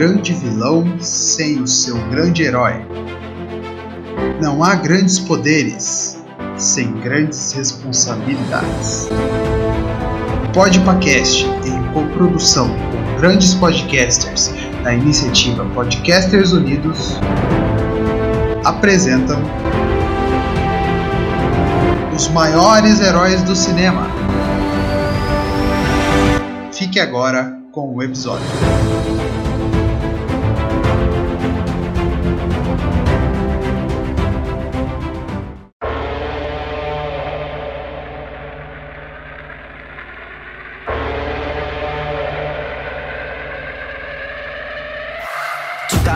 grande vilão sem o seu grande herói. Não há grandes poderes sem grandes responsabilidades. Podpacast, em coprodução com grandes podcasters da iniciativa Podcasters Unidos, apresentam os maiores heróis do cinema. Fique agora com o episódio.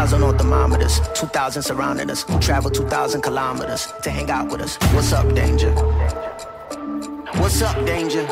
2,000 on thermometers, 2,000 surrounding us. Travel 2,000 kilometers to hang out with us. What's up, danger? What's up, danger?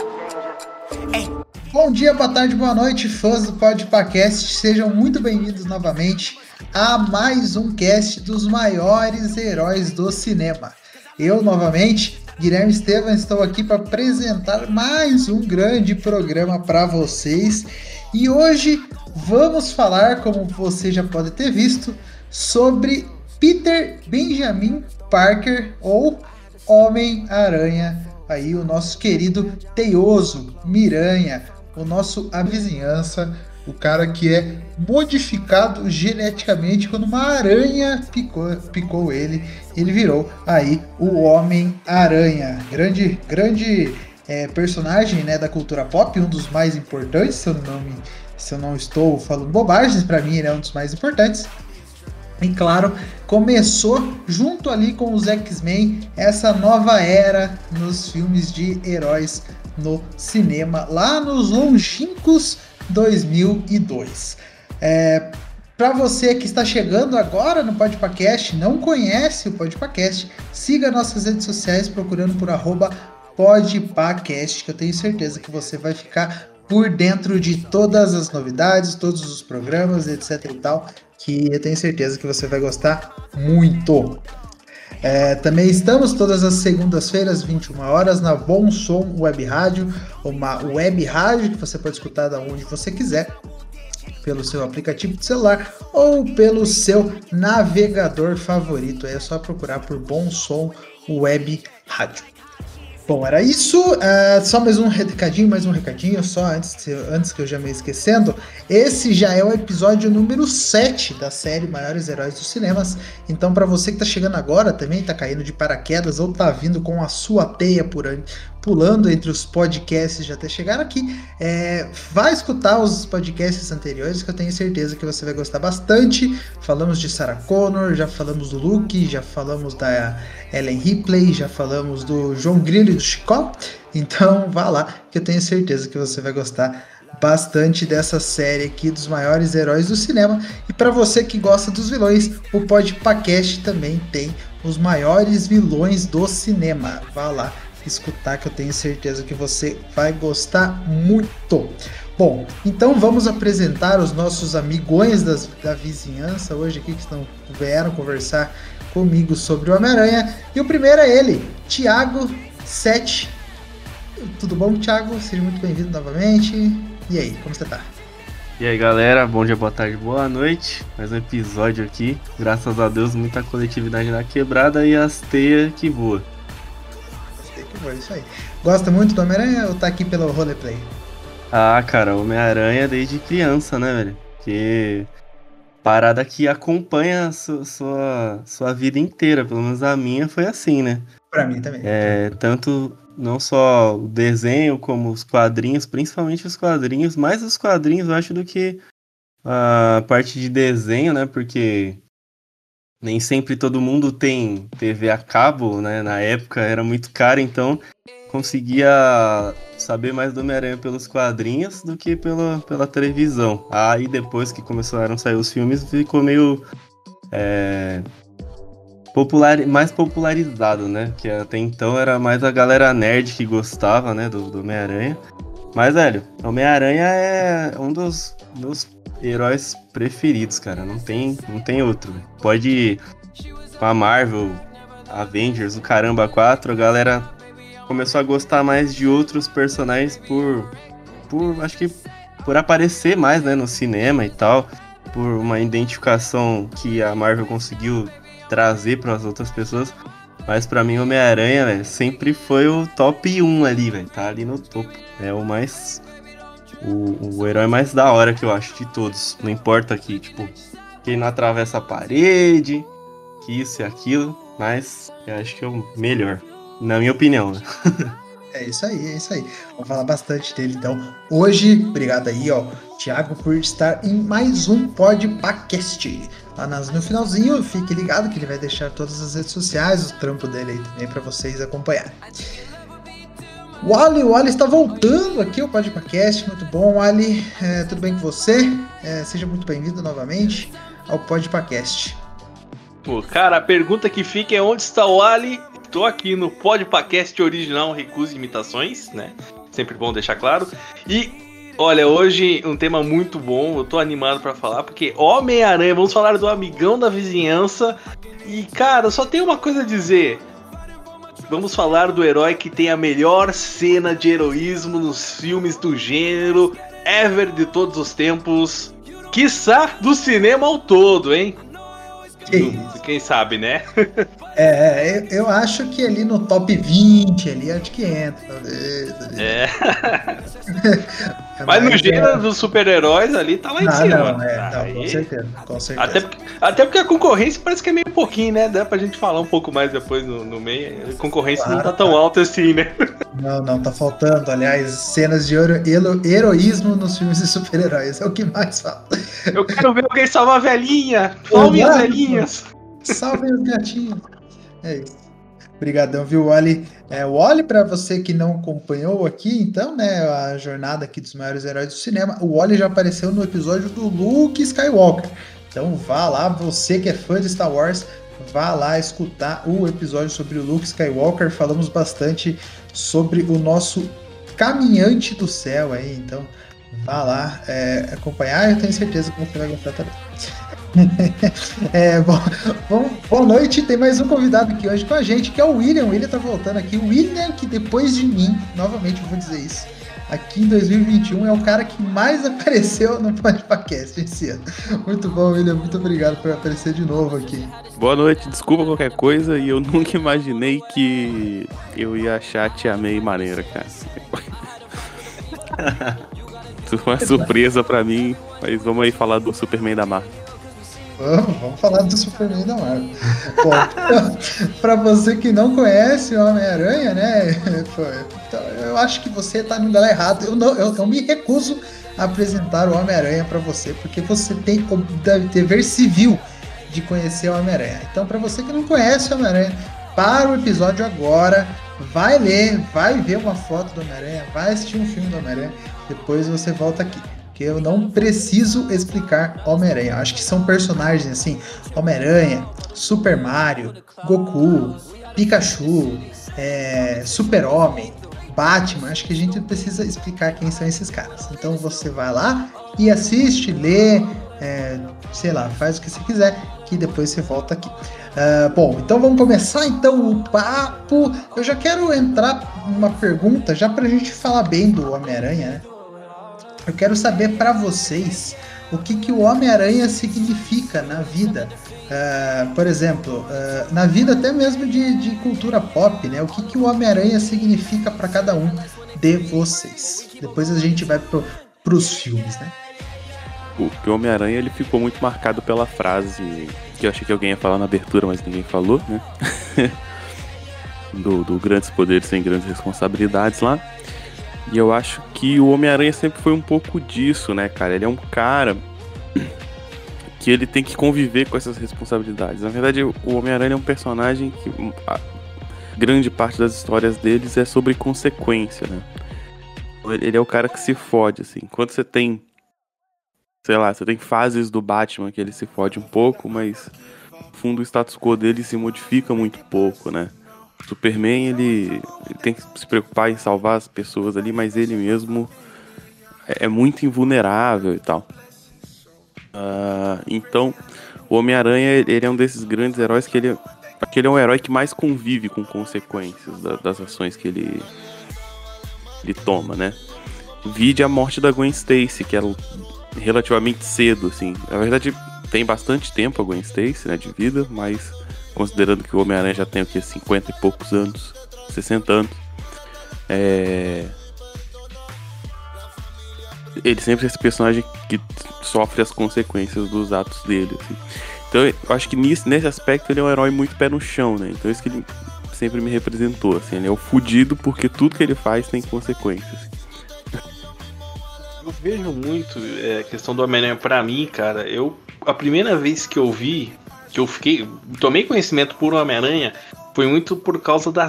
Hey. Bom dia, boa tarde, boa noite, fãs do Podpacast. Sejam muito bem-vindos novamente a mais um cast dos maiores heróis do cinema. Eu, novamente, Guilherme Estevam, estou aqui para apresentar mais um grande programa para vocês. E hoje vamos falar, como você já pode ter visto, sobre Peter Benjamin Parker ou Homem-Aranha. Aí o nosso querido Teioso Miranha, o nosso a vizinhança, o cara que é modificado geneticamente quando uma aranha picou, picou ele, ele virou aí o Homem-Aranha. Grande, grande é, personagem né, da cultura pop, um dos mais importantes, se eu não, me, se eu não estou falando bobagens, para mim ele é um dos mais importantes. E claro, começou junto ali com os X-Men essa nova era nos filmes de heróis no cinema, lá nos longínquos 2002. É, para você que está chegando agora no Podpacast, não conhece o Podpacast, siga nossas redes sociais procurando por arroba Podpacast, que eu tenho certeza que você vai ficar por dentro de todas as novidades, todos os programas, etc e tal, que eu tenho certeza que você vai gostar muito. É, também estamos todas as segundas-feiras, 21 horas, na Bom Som Web Rádio, uma web rádio que você pode escutar da onde você quiser, pelo seu aplicativo de celular ou pelo seu navegador favorito. É só procurar por Bom Som Web Rádio. Bom, era isso. Uh, só mais um recadinho, mais um recadinho, só antes, antes que eu já me esquecendo. Esse já é o episódio número 7 da série Maiores Heróis dos Cinemas. Então, para você que tá chegando agora, também tá caindo de paraquedas ou tá vindo com a sua teia por, pulando entre os podcasts já até chegar aqui, é, vai escutar os podcasts anteriores que eu tenho certeza que você vai gostar bastante. Falamos de Sarah Connor, já falamos do Luke, já falamos da Ellen Ripley, já falamos do João Grilo e do Chicó. Então vá lá que eu tenho certeza que você vai gostar bastante dessa série aqui dos maiores heróis do cinema. E para você que gosta dos vilões, o Podpacast também tem os maiores vilões do cinema. Vá lá escutar que eu tenho certeza que você vai gostar muito. Bom, então vamos apresentar os nossos amigões das, da vizinhança hoje aqui que estão, vieram conversar comigo sobre o Homem-Aranha. E o primeiro é ele, Thiago 7. Tudo bom, Thiago? Seja muito bem-vindo novamente. E aí, como você tá? E aí galera, bom dia, boa tarde, boa noite. Mais um episódio aqui. Graças a Deus, muita coletividade na quebrada e as teias que voam é isso aí. Gosta muito do Homem-Aranha ou tá aqui pelo roleplay? Ah, cara, Homem-Aranha desde criança, né, velho? Que parada que acompanha a sua, sua, sua vida inteira, pelo menos a minha foi assim, né? Pra mim também. É, tanto não só o desenho como os quadrinhos, principalmente os quadrinhos, mais os quadrinhos eu acho do que a parte de desenho, né? Porque nem sempre todo mundo tem TV a cabo, né? Na época era muito caro, então conseguia saber mais do Homem-Aranha pelos quadrinhos do que pela, pela televisão. Aí depois que começaram a sair os filmes, ficou meio. É, popular, mais popularizado, né? Que até então era mais a galera nerd que gostava, né? Do, do Homem-Aranha. Mas, velho, Homem-Aranha é um dos meus heróis preferidos, cara. Não tem, não tem outro. Pode ir com a Marvel, Avengers, o Caramba 4, a galera começou a gostar mais de outros personagens por. por. acho que por aparecer mais, né, no cinema e tal. por uma identificação que a Marvel conseguiu trazer para as outras pessoas. Mas para mim, Homem-Aranha, sempre foi o top 1 ali, velho. Tá ali no topo. É o mais. O, o herói mais da hora que eu acho de todos. Não importa aqui, tipo, quem não atravessa a parede, que isso e aquilo. Mas eu acho que é o melhor. Na minha opinião, né? É isso aí, é isso aí. Vamos falar bastante dele então. Hoje, obrigado aí, ó, Thiago, por estar em mais um podcast. Lá nas, no finalzinho, fique ligado que ele vai deixar todas as redes sociais, o trampo dele aí também para vocês acompanharem. O Ali, o Ali está voltando aqui ao podcast, muito bom, Ali. É, tudo bem com você? É, seja muito bem-vindo novamente ao podcast. Cara, a pergunta que fica é onde está o Ali Tô aqui no podcast original Recusa Imitações, né? Sempre bom deixar claro. E olha, hoje um tema muito bom, eu tô animado para falar, porque Homem-Aranha, vamos falar do amigão da vizinhança. E cara, só tem uma coisa a dizer. Vamos falar do herói que tem a melhor cena de heroísmo nos filmes do gênero ever de todos os tempos. Quiçá do cinema ao todo, hein? Que Quem sabe, né? É, é eu acho que ali no top 20 ali acho que entra, talvez. É. Mas, no gênero é... dos super-heróis ali tá lá em cima. Não, é, não, com certeza, com certeza. Até, até porque a concorrência parece que é meio pouquinho, né? Dá pra gente falar um pouco mais depois no, no meio. A concorrência claro, não tá tão tá. alta assim, né? Não, não, tá faltando. Aliás, cenas de hero, hero, heroísmo nos filmes de super-heróis. É o que mais falta. Eu quero ver alguém salvar a velhinha. Salve as velhinhas. Salve os gatinhos. É isso. Obrigadão, viu, Wally? É, o Wally, para você que não acompanhou aqui, então, né, a jornada aqui dos maiores heróis do cinema, o Wally já apareceu no episódio do Luke Skywalker. Então vá lá, você que é fã de Star Wars, vá lá escutar o episódio sobre o Luke Skywalker. Falamos bastante sobre o nosso caminhante do céu aí, então vá lá é, acompanhar, eu tenho certeza que você vai gostar também. é, bom, bom, boa noite, tem mais um convidado aqui hoje com a gente, que é o William. O William tá voltando aqui. O William, que depois de mim, novamente vou dizer isso, aqui em 2021 é o cara que mais apareceu no podcast esse ano. Muito bom, William. Muito obrigado por aparecer de novo aqui. Boa noite, desculpa qualquer coisa e eu nunca imaginei que eu ia achar a Tia May maneira, cara. Uma surpresa para mim, mas vamos aí falar do Superman da Marvel. Vamos, vamos falar do Superman da Marvel. Bom, pra você que não conhece o Homem-Aranha, né? Então, eu acho que você tá no lugar errado. Eu, não, eu, eu me recuso a apresentar o Homem-Aranha para você, porque você tem o dever civil de conhecer o Homem-Aranha. Então, para você que não conhece o Homem-Aranha, para o episódio agora, vai ler, vai ver uma foto do Homem-Aranha, vai assistir um filme do Homem-Aranha, depois você volta aqui que eu não preciso explicar Homem-Aranha. Acho que são personagens assim: Homem-Aranha, Super Mario, Goku, Pikachu, é, Super-Homem, Batman. Acho que a gente precisa explicar quem são esses caras. Então você vai lá e assiste, lê, é, sei lá, faz o que você quiser, que depois você volta aqui. Uh, bom, então vamos começar então o papo. Eu já quero entrar numa pergunta, já pra gente falar bem do Homem-Aranha, né? Eu quero saber para vocês o que, que o Homem-Aranha significa na vida. Uh, por exemplo, uh, na vida até mesmo de, de, cultura pop, né? O que, que o Homem-Aranha significa para cada um de vocês. Depois a gente vai pro, pros filmes, né? O Homem-Aranha ele ficou muito marcado pela frase que eu achei que alguém ia falar na abertura, mas ninguém falou, né? do, do grandes poderes sem grandes responsabilidades lá. E eu acho que o Homem-Aranha sempre foi um pouco disso, né, cara? Ele é um cara que ele tem que conviver com essas responsabilidades. Na verdade, o Homem-Aranha é um personagem que grande parte das histórias deles é sobre consequência, né? Ele é o cara que se fode, assim. Quando você tem, sei lá, você tem fases do Batman que ele se fode um pouco, mas no fundo o status quo dele se modifica muito pouco, né? Superman, ele, ele, tem que se preocupar em salvar as pessoas ali, mas ele mesmo é, é muito invulnerável e tal. Uh, então, o Homem-Aranha, ele é um desses grandes heróis que ele, que ele é um herói que mais convive com consequências da, das ações que ele, ele toma, né? Vide a morte da Gwen Stacy, que ela relativamente cedo, assim. Na verdade, tem bastante tempo a Gwen Stacy, né, de vida, mas considerando que o Homem-Aranha já tem o que 50 e poucos anos, 60 anos. É... Ele sempre é esse personagem que sofre as consequências dos atos dele, assim. Então eu acho que nisso, nesse aspecto ele é um herói muito pé no chão, né? Então isso que ele sempre me representou, assim. Ele é o fudido porque tudo que ele faz tem consequências. Eu vejo muito é, a questão do Homem-Aranha pra mim, cara. Eu, a primeira vez que eu vi, que eu fiquei. Tomei conhecimento por Homem-Aranha, foi muito por causa da,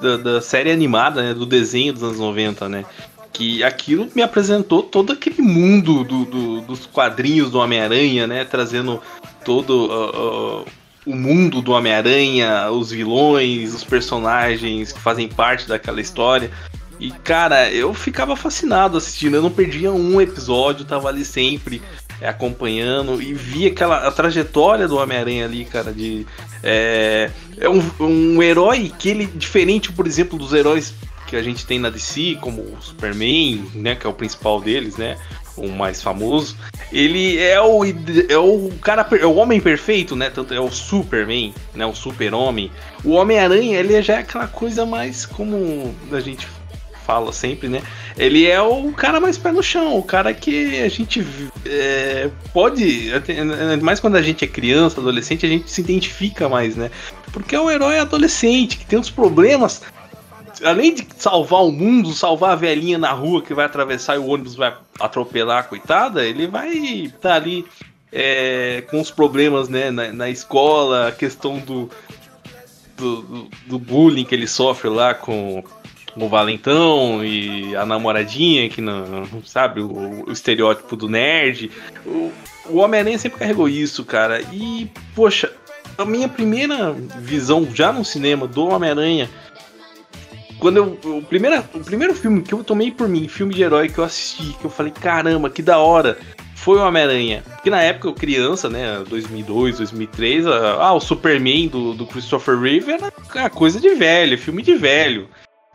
da, da, série animada, né? Do desenho dos anos 90, né? Que aquilo me apresentou todo aquele mundo do, do dos quadrinhos do Homem-Aranha, né? Trazendo todo uh, uh, o mundo do Homem-Aranha, os vilões, os personagens que fazem parte daquela história. E, cara, eu ficava fascinado assistindo, eu não perdia um episódio, tava ali sempre é, acompanhando e via aquela a trajetória do Homem-Aranha ali, cara, de. É, é um, um herói que ele, diferente, por exemplo, dos heróis que a gente tem na DC, como o Superman, né, que é o principal deles, né, o mais famoso, ele é o, é o cara, é o homem perfeito, né, tanto é o Superman, né, o super-homem. O Homem-Aranha, ele já é aquela coisa mais como a gente fala sempre, né? Ele é o cara mais pé no chão, o cara que a gente é, pode, mais quando a gente é criança, adolescente, a gente se identifica mais, né? Porque é um herói adolescente que tem uns problemas. Além de salvar o mundo, salvar a velhinha na rua que vai atravessar e o ônibus vai atropelar coitada, ele vai estar tá ali é, com os problemas né, na, na escola, a questão do, do, do, bullying que ele sofre lá com o valentão e a namoradinha, que não, sabe, o, o estereótipo do nerd. O, o Homem-Aranha sempre carregou isso, cara. E, poxa, a minha primeira visão já no cinema do Homem-Aranha. Quando eu. O primeiro, o primeiro filme que eu tomei por mim, filme de herói que eu assisti, que eu falei, caramba, que da hora, foi o Homem-Aranha. Porque na época eu criança, né, 2002, 2003, ah, o Superman do, do Christopher Reeve era coisa de velho, filme de velho.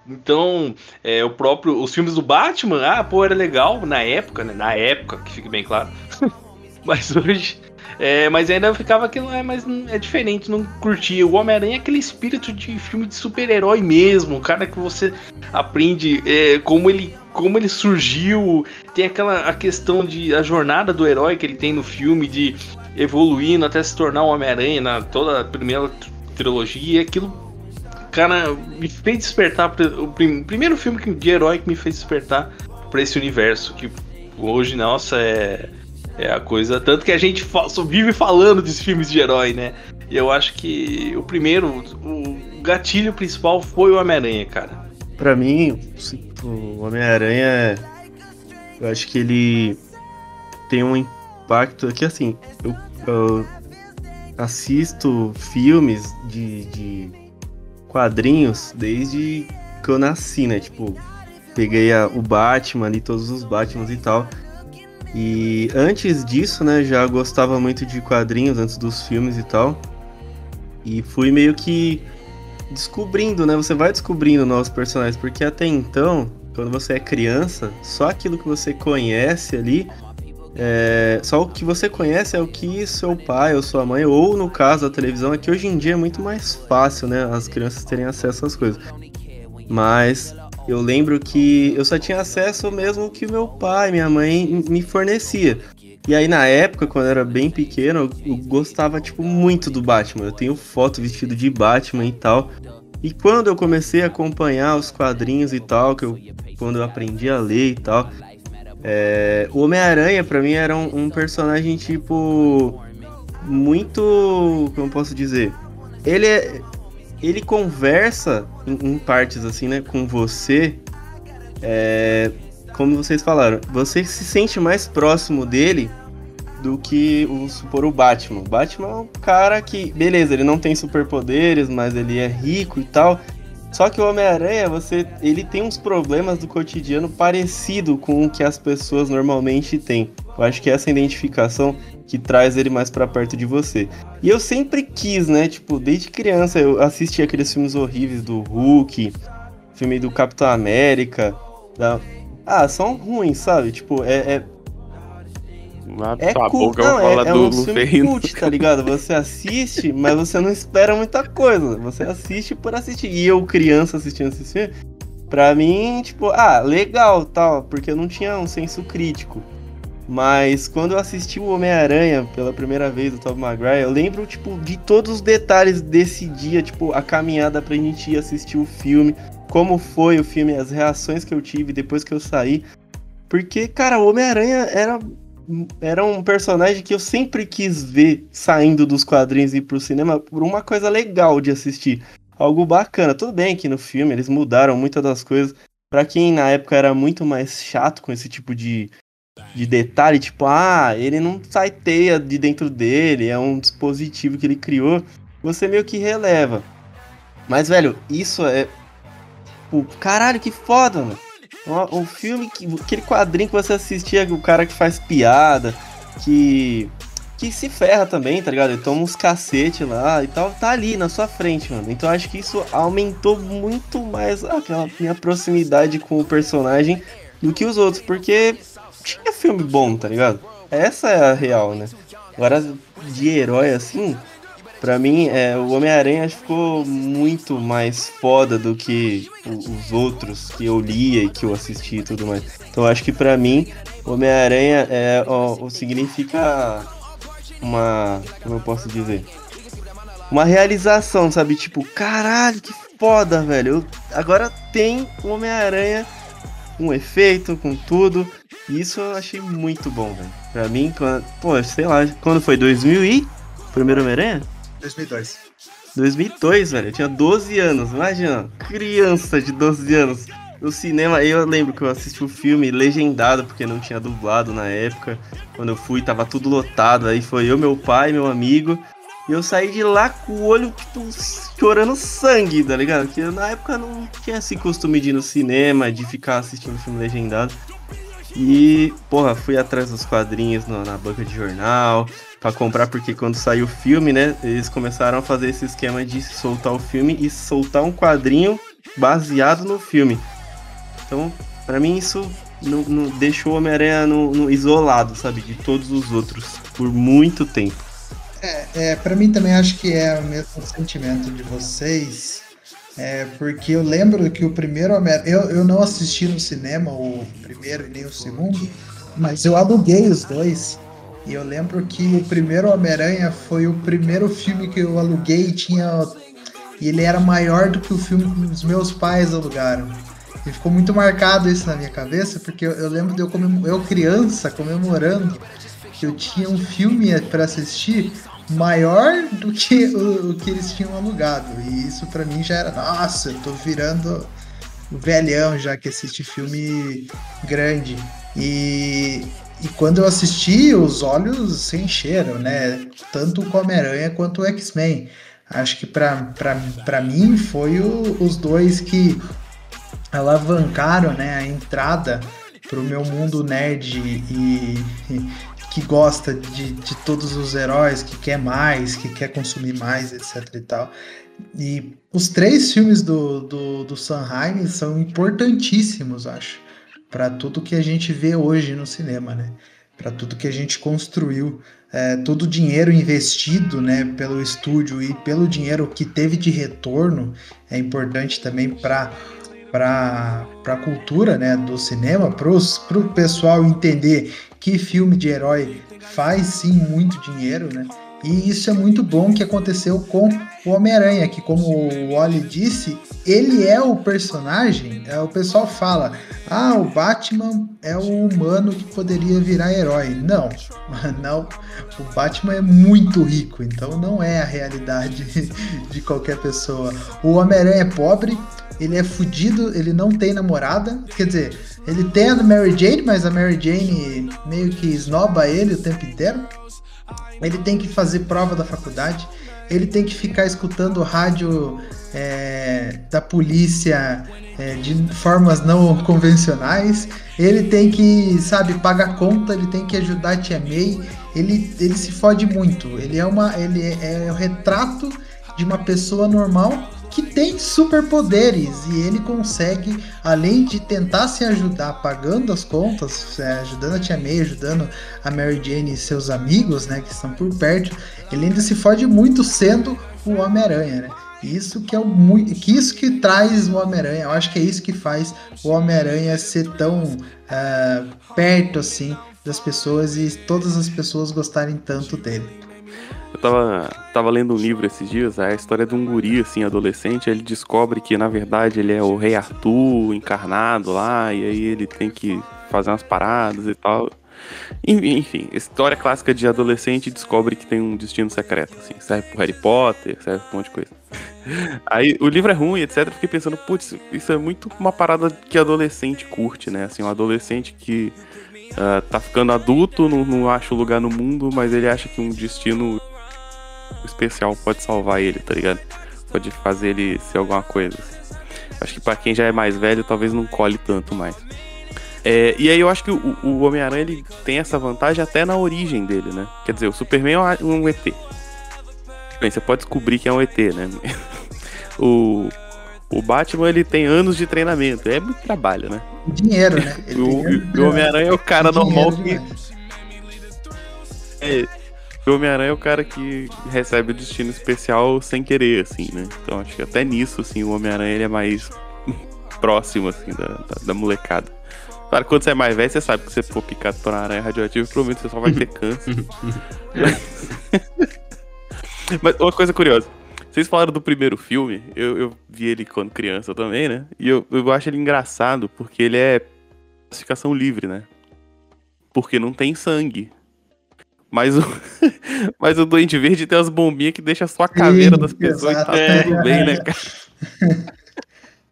Então, é, o próprio. Os filmes do Batman, ah, pô, era legal na época, né? Na época, que fique bem claro. mas hoje. É, mas ainda ficava aquilo, é, mas é diferente, não curtia. O Homem-Aranha é aquele espírito de filme de super-herói mesmo, o cara que você aprende é, como ele como ele surgiu, tem aquela a questão de a jornada do herói que ele tem no filme de evoluindo até se tornar um Homem-Aranha na toda a primeira trilogia, aquilo cara, me fez despertar. O primeiro filme de herói que me fez despertar para esse universo. Que hoje, nossa, é, é a coisa. Tanto que a gente só vive falando desses filmes de herói, né? E eu acho que o primeiro, o gatilho principal foi o Homem-Aranha, cara. Para mim, o Homem-Aranha, eu acho que ele tem um impacto aqui assim. Eu, eu assisto filmes de, de quadrinhos desde que eu nasci, né? Tipo, peguei a, o Batman ali, todos os Batmans e tal. E antes disso, né, já gostava muito de quadrinhos, antes dos filmes e tal. E fui meio que descobrindo, né? Você vai descobrindo novos personagens, porque até então, quando você é criança, só aquilo que você conhece ali é, só o que você conhece é o que seu pai ou sua mãe, ou no caso a televisão, é que hoje em dia é muito mais fácil, né? As crianças terem acesso às coisas. Mas eu lembro que eu só tinha acesso mesmo que meu pai, minha mãe me fornecia. E aí na época, quando eu era bem pequeno, eu gostava tipo muito do Batman. Eu tenho foto vestido de Batman e tal. E quando eu comecei a acompanhar os quadrinhos e tal, que eu quando eu aprendi a ler e tal, é, o Homem-Aranha, para mim, era um, um, personagem, tipo. Muito. Como posso dizer? Ele é. Ele conversa em, em partes, assim, né, com você. É, como vocês falaram, você se sente mais próximo dele do que o supor o Batman. O Batman é um cara que, beleza, ele não tem superpoderes, mas ele é rico e tal. Só que o Homem-Aranha, você, ele tem uns problemas do cotidiano parecido com o que as pessoas normalmente têm. Eu acho que é essa identificação que traz ele mais para perto de você. E eu sempre quis, né? Tipo, desde criança eu assisti aqueles filmes horríveis do Hulk, filme do Capitão América. Da... Ah, são ruins, sabe? Tipo, é, é... Abre É sua cult, boca, não, é, é do um filme cult, tá ligado? Você assiste, mas você não espera muita coisa. Você assiste por assistir. E eu, criança, assistindo esse filme, pra mim, tipo, ah, legal, tal, porque eu não tinha um senso crítico. Mas quando eu assisti o Homem-Aranha pela primeira vez, do Tobey Maguire, eu lembro, tipo, de todos os detalhes desse dia, tipo, a caminhada pra gente ir assistir o filme, como foi o filme, as reações que eu tive depois que eu saí. Porque, cara, o Homem-Aranha era, era um personagem que eu sempre quis ver saindo dos quadrinhos e ir pro cinema por uma coisa legal de assistir. Algo bacana. Tudo bem que no filme eles mudaram muitas das coisas. Pra quem na época era muito mais chato com esse tipo de, de detalhe, tipo, ah, ele não sai teia de dentro dele, é um dispositivo que ele criou, você meio que releva. Mas, velho, isso é. Pô, caralho, que foda, mano. O, filme, que, aquele quadrinho que você assistia, o cara que faz piada, que. que se ferra também, tá ligado? Ele toma uns cacete lá e tal, tá ali na sua frente, mano. Então acho que isso aumentou muito mais aquela minha proximidade com o personagem do que os outros, porque tinha filme bom, tá ligado? Essa é a real, né? Agora, de herói assim, pra mim, é, o Homem-Aranha ficou muito mais foda do que o- os outros que eu lia e que eu assisti e tudo mais. Então, acho que pra mim, o Homem-Aranha é, ó, significa uma. Como eu posso dizer? Uma realização, sabe? Tipo, caralho, que foda, velho. Eu- agora tem o Homem-Aranha com efeito, com tudo. E isso eu achei muito bom, velho. Pra mim, quando, pô, sei lá, quando foi? 2000 e? Primeiro Homem-Aranha? 2002. 2002, velho. Eu tinha 12 anos, imagina. Criança de 12 anos. No cinema, eu lembro que eu assisti o filme legendado, porque não tinha dublado na época. Quando eu fui, tava tudo lotado. Aí foi eu, meu pai, meu amigo. E eu saí de lá com o olho, tipo, chorando sangue, tá ligado? Porque na época não tinha esse costume de ir no cinema, de ficar assistindo filme legendado. E, porra, fui atrás dos quadrinhos no- na banca de jornal pra comprar, porque quando saiu o filme, né, eles começaram a fazer esse esquema de soltar o filme e soltar um quadrinho baseado no filme. Então, pra mim, isso não, deixou o Homem-Aranha no, no isolado, sabe, de todos os outros, por muito tempo. É, pra mim também acho que é o mesmo sentimento de vocês. É, porque eu lembro que o primeiro Homem-Aranha. Eu, eu não assisti no cinema o primeiro e nem o segundo, mas eu aluguei os dois. E eu lembro que o primeiro Homem-Aranha foi o primeiro filme que eu aluguei e tinha. E ele era maior do que o filme que os meus pais alugaram. E ficou muito marcado isso na minha cabeça, porque eu, eu lembro de eu, comem- eu criança comemorando que eu tinha um filme para assistir maior do que o, o que eles tinham alugado. E isso pra mim já era, nossa, eu tô virando velhão já que assiste filme grande. E, e quando eu assisti, os olhos se encheram, né? Tanto o Homem-Aranha quanto o X-Men. Acho que pra mim foi o- os dois que alavancaram né, a entrada pro meu mundo nerd e, e que gosta de, de todos os heróis, que quer mais, que quer consumir mais, etc e tal. E os três filmes do, do, do Sanheim são importantíssimos, acho, para tudo que a gente vê hoje no cinema, né? Para tudo que a gente construiu, é, todo o dinheiro investido, né, pelo estúdio e pelo dinheiro que teve de retorno é importante também para para a cultura né, do cinema, para o pessoal entender que filme de herói faz sim muito dinheiro, né? E isso é muito bom que aconteceu com o Homem-Aranha, que como o Wally disse, ele é o personagem, é, o pessoal fala, ah, o Batman é o humano que poderia virar herói. Não, não, o Batman é muito rico, então não é a realidade de qualquer pessoa. O Homem-Aranha é pobre, ele é fudido, ele não tem namorada, quer dizer, ele tem a Mary Jane, mas a Mary Jane meio que esnoba ele o tempo inteiro. Ele tem que fazer prova da faculdade, ele tem que ficar escutando rádio é, da polícia é, de formas não convencionais, ele tem que, sabe, pagar conta, ele tem que ajudar a tia May, ele, ele se fode muito, ele é, uma, ele é, é o retrato de uma pessoa normal que tem superpoderes e ele consegue, além de tentar se ajudar pagando as contas, é, ajudando a Tia May, ajudando a Mary Jane e seus amigos, né, que estão por perto, ele ainda se fode muito sendo o Homem-Aranha, né? Isso que é o muito, que isso que traz o Homem-Aranha. Eu acho que é isso que faz o Homem-Aranha ser tão uh, perto assim das pessoas e todas as pessoas gostarem tanto dele. Eu tava, tava lendo um livro esses dias, é a história de um guri, assim, adolescente, ele descobre que, na verdade, ele é o Rei Arthur encarnado lá, e aí ele tem que fazer umas paradas e tal. Enfim, história clássica de adolescente descobre que tem um destino secreto, assim, serve pro Harry Potter, serve pra um monte de coisa. Aí o livro é ruim, etc. Fiquei pensando, putz, isso é muito uma parada que adolescente curte, né? Assim, um adolescente que uh, tá ficando adulto, não, não acha o lugar no mundo, mas ele acha que um destino especial pode salvar ele, tá ligado? Pode fazer ele ser alguma coisa. Assim. Acho que para quem já é mais velho, talvez não colhe tanto mais. É, e aí eu acho que o, o Homem-Aranha ele tem essa vantagem até na origem dele, né? Quer dizer, o Superman é um ET. Bem, você pode descobrir que é um ET, né? o, o Batman ele tem anos de treinamento, é muito trabalho, né? Dinheiro, né? o, o Homem-Aranha é o cara normal que. É, o Homem-Aranha é o cara que recebe o destino especial sem querer, assim, né? Então acho que até nisso, assim, o Homem-Aranha ele é mais próximo, assim, da, da, da molecada. Claro, quando você é mais velho, você sabe que se você for picado por uma aranha radioativa, provavelmente você só vai ter câncer. Mas uma coisa curiosa. Vocês falaram do primeiro filme, eu, eu vi ele quando criança também, né? E eu, eu acho ele engraçado porque ele é classificação livre, né? Porque não tem sangue. Mas o, mas o Duende Verde tem as bombinhas que deixa só a caveira Sim, das pessoas exato. e tá tudo bem, né, cara?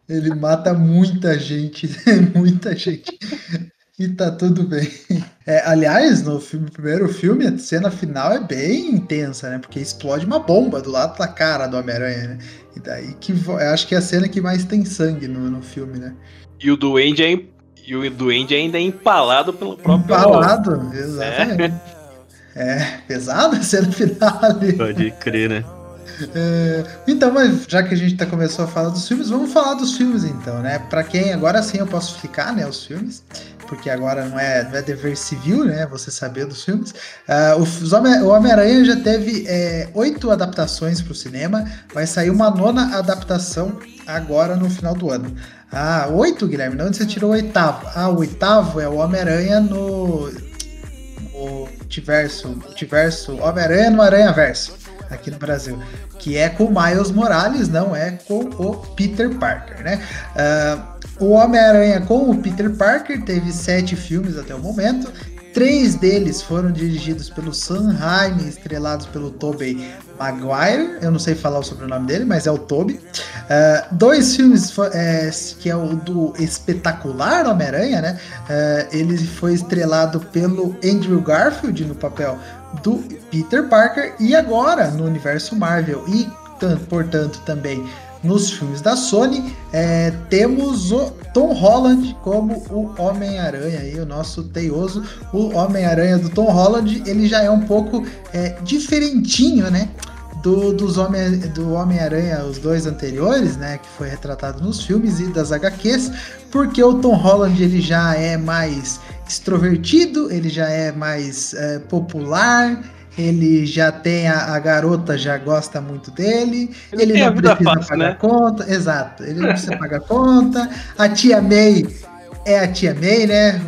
Ele mata muita gente, muita gente. E tá tudo bem. É, aliás, no filme, primeiro filme, a cena final é bem intensa, né? Porque explode uma bomba do lado da cara do Homem-Aranha, né? E daí que eu acho que é a cena que mais tem sangue no, no filme, né? E o Duende é, e o Duende ainda é empalado pelo próprio. Empalado, exatamente. É, é pesada a cena final ali. Pode crer, né? É, então, mas já que a gente tá, começou a falar dos filmes, vamos falar dos filmes então, né? Para quem agora sim eu posso explicar, né, os filmes, porque agora não é, não é dever civil, né? Você saber dos filmes. Uh, o, Homem-Aranha já teve é, oito adaptações para o cinema, vai sair uma nona adaptação agora no final do ano. Ah, oito, Guilherme? De onde você tirou o oitavo? Ah, o oitavo é o Homem-Aranha no. O Multiverso. Multiverso. Homem-Aranha no Aranha Verso aqui no Brasil, que é com Miles Morales, não é com o Peter Parker, né? Uh, o Homem-Aranha com o Peter Parker teve sete filmes até o momento. Três deles foram dirigidos pelo Sam Raimi, estrelados pelo Tobey Maguire. Eu não sei falar o sobrenome dele, mas é o Tobey. Uh, dois filmes, é, que é o do espetacular Homem-Aranha, né? Uh, ele foi estrelado pelo Andrew Garfield no papel do Peter Parker e agora no universo Marvel e portanto também nos filmes da Sony é, temos o Tom Holland como o Homem-Aranha o nosso teioso o Homem-Aranha do Tom Holland. Ele já é um pouco é, diferentinho né do, dos Homem, do Homem-Aranha, os dois anteriores, né, que foi retratado nos filmes e das HQs, porque o Tom Holland ele já é mais extrovertido, ele já é mais é, popular, ele já tem a, a, garota já gosta muito dele, ele, ele não precisa fácil, pagar né? conta, exato, ele não precisa pagar conta. A tia May é a tia May, né?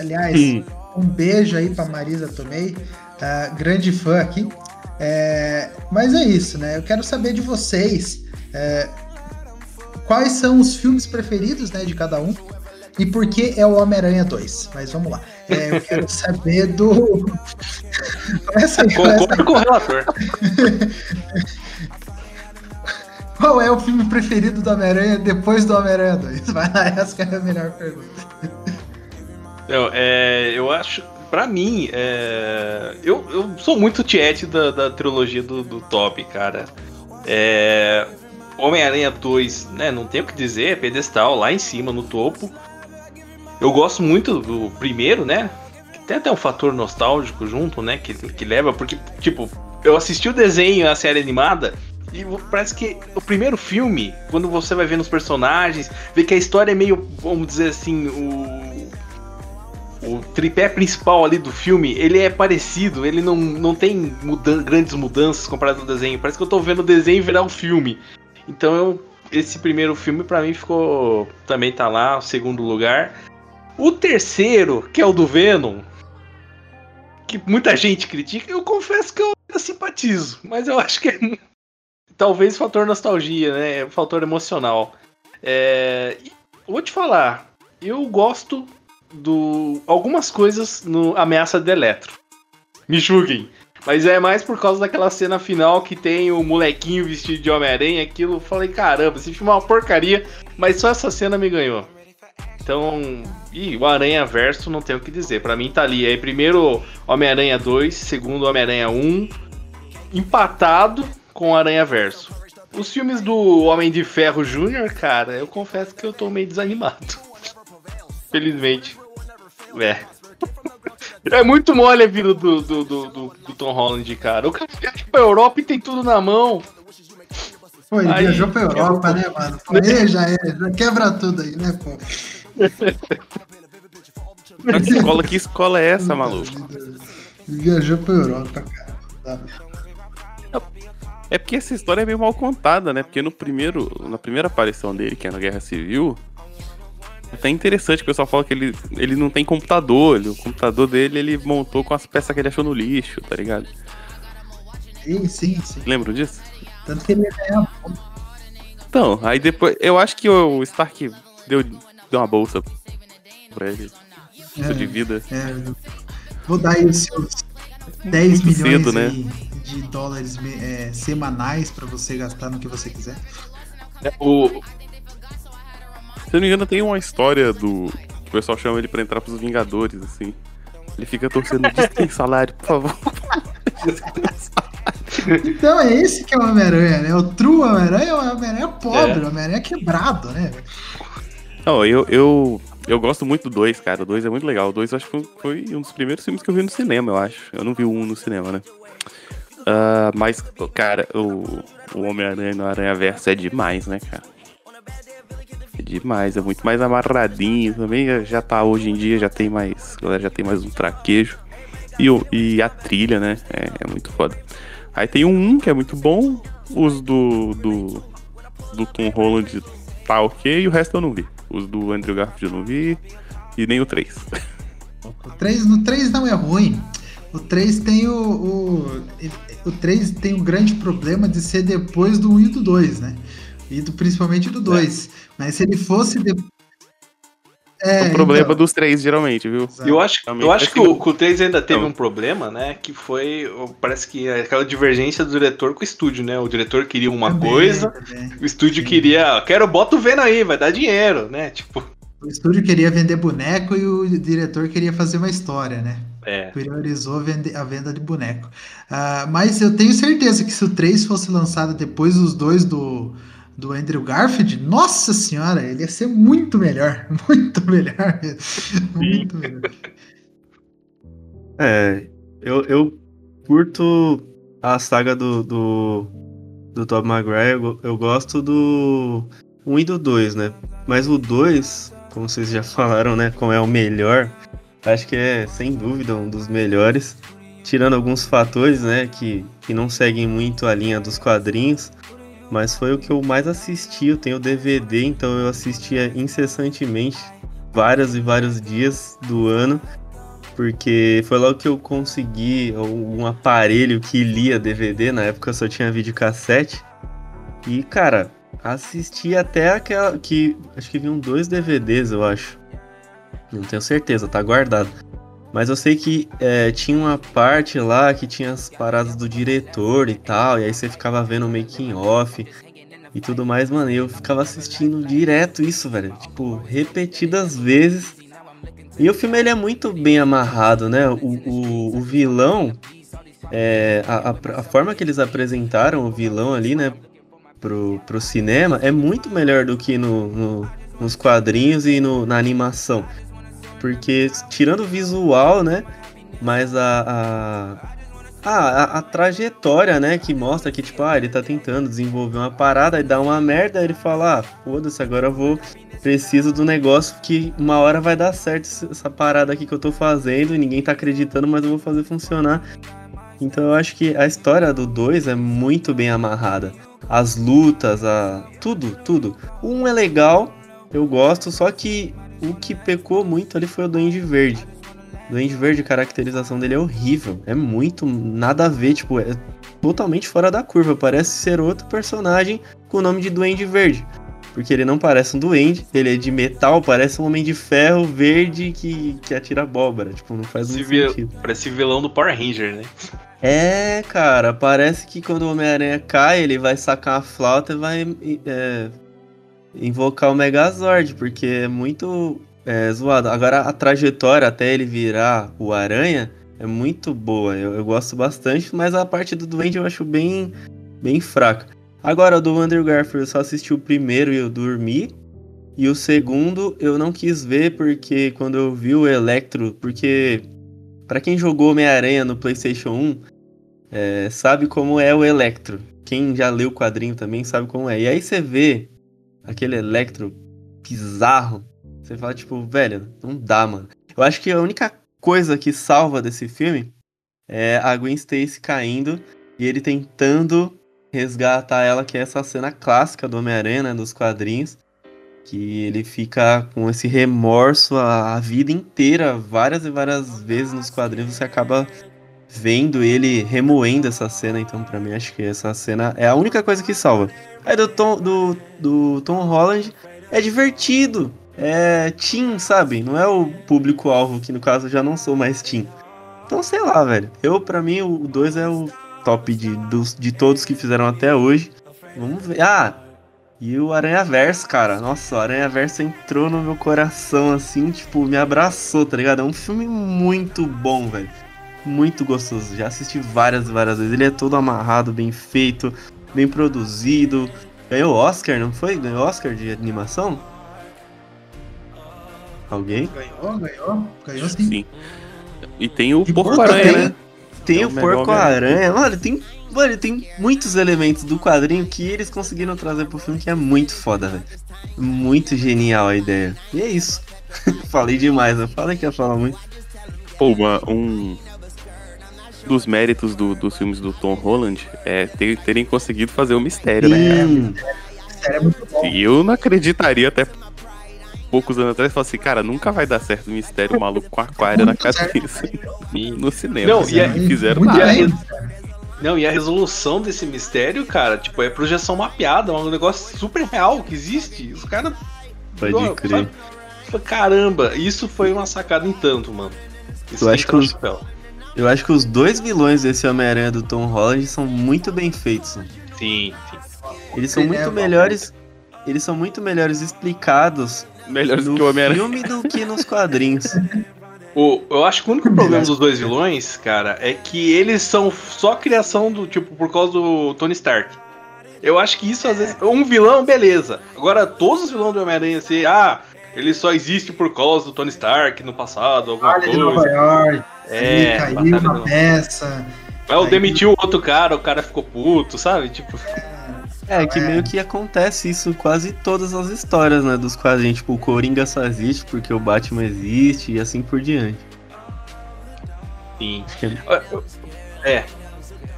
Aliás, Sim. um beijo aí para Marisa Tomei, uh, grande fã aqui. É, mas é isso, né? Eu quero saber de vocês é, quais são os filmes preferidos né, de cada um e por que é o Homem-Aranha 2. Mas vamos lá. É, eu quero saber do. começa aí, começa com o relator. Qual é o filme preferido do Homem-Aranha depois do Homem-Aranha 2? Vai lá, essa é a melhor pergunta. Eu, é, eu acho Pra mim, é... eu, eu sou muito tiete da, da trilogia do, do Top, cara. É... Homem-Aranha 2, né? Não tem o que dizer, é pedestal lá em cima, no topo. Eu gosto muito do primeiro, né? Tem até um fator nostálgico junto, né? Que, que leva, porque, tipo, eu assisti o desenho, a série animada, E parece que o primeiro filme, quando você vai vendo os personagens, vê que a história é meio, vamos dizer assim, o. O tripé principal ali do filme, ele é parecido, ele não, não tem mudan grandes mudanças comparado ao desenho. Parece que eu tô vendo o desenho virar um filme. Então eu, esse primeiro filme para mim ficou. Também tá lá, o segundo lugar. O terceiro, que é o do Venom, que muita gente critica, eu confesso que eu simpatizo, mas eu acho que é talvez fator nostalgia, né? Fator emocional. É, vou te falar, eu gosto do algumas coisas no Ameaça de Eletro. Me julguem. Mas é mais por causa daquela cena final que tem o molequinho vestido de Homem-Aranha. Aquilo, eu falei, caramba, esse filme é uma porcaria, mas só essa cena me ganhou. Então, e o Aranha Verso não tem o que dizer. Para mim tá ali. Aí primeiro Homem-Aranha 2, segundo Homem-Aranha 1, empatado com Aranha Verso. Os filmes do Homem de Ferro Júnior, cara, eu confesso que eu tô meio desanimado. Felizmente. É. É muito mole a vida do, do, do, do, Tom Holland, cara. O cara viaja pra Europa e tem tudo na mão. Pô, ele aí, viajou pra Europa, né, mano? Pô, ele já, é, já quebra tudo aí, né, pô? Que escola, que escola é essa, maluco? Viajou pra Europa, cara. É porque essa história é meio mal contada, né? Porque no primeiro, na primeira aparição dele, que é na Guerra Civil, é até interessante que o pessoal fala que ele, ele não tem computador. Ele, o computador dele ele montou com as peças que ele achou no lixo, tá ligado? Sim, sim, sim. Lembram disso? Tanto que ele é Então, aí depois. Eu acho que o Stark deu, deu uma bolsa pra ele. É, de vida. É, vou dar aí os seus 10 milhões cedo, né? de dólares é, semanais para você gastar no que você quiser. É, o... Se eu não me engano, tem uma história do. O pessoal chama ele pra entrar pros Vingadores, assim. Ele fica torcendo, diz tem salário, por favor. então é esse que é o Homem-Aranha, né? O true Homem-Aranha é o Homem-Aranha pobre, é. o Homem-Aranha quebrado, né? Não, eu, eu, eu gosto muito do 2, cara. O 2 é muito legal. O 2 acho que foi um dos primeiros filmes que eu vi no cinema, eu acho. Eu não vi o 1 no cinema, né? Uh, mas, cara, o, o Homem-Aranha no Aranha Verso é demais, né, cara? É demais, é muito mais amarradinho também. Já tá hoje em dia, já tem mais. Galera já tem mais um traquejo. E, e a trilha, né? É, é muito foda. Aí tem um que é muito bom. Os do, do, do Tom Holland tá ok. E o resto eu não vi. Os do Andrew Garfield eu não vi. E nem o 3. O 3, no 3 não é ruim. O 3 tem o, o, o 3 tem o grande problema de ser depois do 1 e do 2, né? E do, principalmente do 2. É. Mas se ele fosse de... É, o problema então... dos três, geralmente, viu? Eu acho, eu acho que o, o 3 ainda teve um problema, né? Que foi. Parece que aquela divergência do diretor com o estúdio, né? O diretor queria uma também, coisa, também. o estúdio Sim. queria. Quero, bota o Venom aí, vai dar dinheiro, né? Tipo. O estúdio queria vender boneco e o diretor queria fazer uma história, né? É. Priorizou a venda de boneco. Uh, mas eu tenho certeza que se o 3 fosse lançado depois dos dois do, do Andrew Garfield, nossa senhora, ele ia ser muito melhor. Muito melhor. muito melhor. É, eu, eu curto a saga do, do, do Tom Maguire, eu, eu gosto do 1 e do 2, né? Mas o 2, como vocês já falaram, né? Como é o melhor, acho que é sem dúvida um dos melhores. Tirando alguns fatores, né? Que, que não seguem muito a linha dos quadrinhos. Mas foi o que eu mais assisti. Eu tenho DVD, então eu assistia incessantemente, vários e vários dias do ano. Porque foi logo que eu consegui um aparelho que lia DVD. Na época só tinha videocassete. E, cara, assisti até aquela que acho que vinham dois DVDs, eu acho. Não tenho certeza, tá guardado. Mas eu sei que é, tinha uma parte lá que tinha as paradas do diretor e tal, e aí você ficava vendo o making off e tudo mais, mano. E eu ficava assistindo direto isso, velho. Tipo, repetidas vezes. E o filme ele é muito bem amarrado, né? O, o, o vilão, é, a, a, a, forma que eles apresentaram o vilão ali, né? pro, pro cinema é muito melhor do que no, no nos quadrinhos e no, na animação. Porque, tirando o visual, né? Mas a, Ah, a, a trajetória, né, que mostra que, tipo, ah, ele tá tentando desenvolver uma parada, aí dá uma merda, ele fala, ah, foda-se, agora eu vou. Preciso do negócio que uma hora vai dar certo essa parada aqui que eu tô fazendo e ninguém tá acreditando, mas eu vou fazer funcionar. Então eu acho que a história do 2 é muito bem amarrada. As lutas, a. tudo, tudo. Um é legal, eu gosto, só que o que pecou muito ali foi o Duende Verde. Duende Verde, a caracterização dele é horrível. É muito nada a ver, tipo, é totalmente fora da curva. Parece ser outro personagem com o nome de Duende Verde. Porque ele não parece um duende, ele é de metal, parece um homem de ferro verde que, que atira abóbora. Tipo, não faz muito sentido. Parece vilão do Power Ranger, né? É, cara, parece que quando o Homem-Aranha cai, ele vai sacar a flauta e vai é, invocar o Megazord, porque é muito é, zoado. Agora a trajetória até ele virar o Aranha é muito boa. Eu, eu, gosto bastante, mas a parte do Duende eu acho bem, bem fraca. Agora, do Andrew Garfield eu só assisti o primeiro e eu dormi. E o segundo eu não quis ver porque quando eu vi o Electro, porque para quem jogou Homem-Aranha no PlayStation 1, é, sabe como é o Electro. Quem já leu o quadrinho também sabe como é. E aí você vê aquele Electro bizarro, você fala, tipo, velho, não dá, mano. Eu acho que a única coisa que salva desse filme é a Gwen Stacy caindo e ele tentando resgatar ela, que é essa cena clássica do Homem-Aranha, né, dos quadrinhos. Que ele fica com esse remorso a, a vida inteira, várias e várias vezes nos quadrinhos, você acaba vendo ele remoendo essa cena, então para mim acho que essa cena é a única coisa que salva. Aí do Tom, do, do Tom Holland é divertido, é teen, sabe? Não é o público-alvo, que no caso já não sou mais teen. Então, sei lá, velho. Eu, para mim, o 2 é o top de, dos, de todos que fizeram até hoje. Vamos ver. Ah, e o Aranha Verso, cara. Nossa, o Aranha Verso entrou no meu coração, assim, tipo, me abraçou, tá ligado? É um filme muito bom, velho. Muito gostoso. Já assisti várias várias vezes. Ele é todo amarrado, bem feito, bem produzido. Ganhou Oscar, não foi? Ganhou Oscar de animação? Alguém? Ganhou, ganhou. Ganhou sim. sim. E tem o Porco-Aranha, né? Tem é o Porco-Aranha. Mano, tem, mano, tem muitos elementos do quadrinho que eles conseguiram trazer pro filme que é muito foda, velho. Muito genial a ideia. E é isso. Falei demais, eu falei que ia falar muito. Pô, uma, um dos méritos do, dos filmes do Tom Holland é ter, terem conseguido fazer o mistério, né? Sim. né? mistério é. E eu não acreditaria até poucos anos atrás, falou assim, cara, nunca vai dar certo o mistério maluco com aquário na cabeça. no cinema. Não, e, a, fizeram e a, não, e a resolução desse mistério, cara, tipo, é projeção mapeada, é um negócio super real que existe. Os caras. Pode crer. Caramba, isso foi uma sacada em tanto, mano. Isso eu acho que os, eu acho que os dois vilões desse Homem-Aranha do Tom Holland são muito bem feitos. Sim, sim. Eles são muito melhores. Eles são muito melhores explicados Melhores no que o Homem-Aranha. filme do que nos quadrinhos. O, eu acho que o único problema dos dois vilões, cara, é que eles são só criação do tipo por causa do Tony Stark. Eu acho que isso às vezes. Um vilão, beleza. Agora, todos os vilões do Homem-Aranha, assim, ah, ele só existe por causa do Tony Stark no passado, alguma coisa. De Nova York, é, caiu uma peça. Aí demitiu outro cara, o cara ficou puto, sabe? Tipo. É, que meio que acontece isso quase todas as histórias, né, dos quadrinhos. Tipo, o Coringa só existe porque o Batman existe e assim por diante. Sim. É.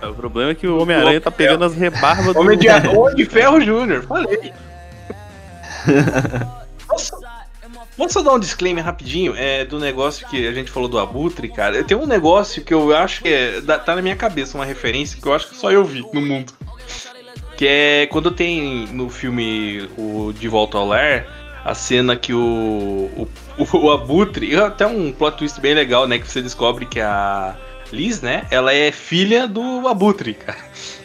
é. O problema é que o Homem-Aranha tá pegando as rebarbas do... Homem de, Homem de Ferro Júnior, falei. posso, posso dar um disclaimer rapidinho é, do negócio que a gente falou do Abutre, cara? Tem um negócio que eu acho que é, tá na minha cabeça, uma referência que eu acho que só eu vi no mundo. Que é quando tem no filme o De Volta ao Lar, a cena que o, o, o, Abutre. Até um plot twist bem legal, né? Que você descobre que a Liz, né? Ela é filha do Abutre, cara.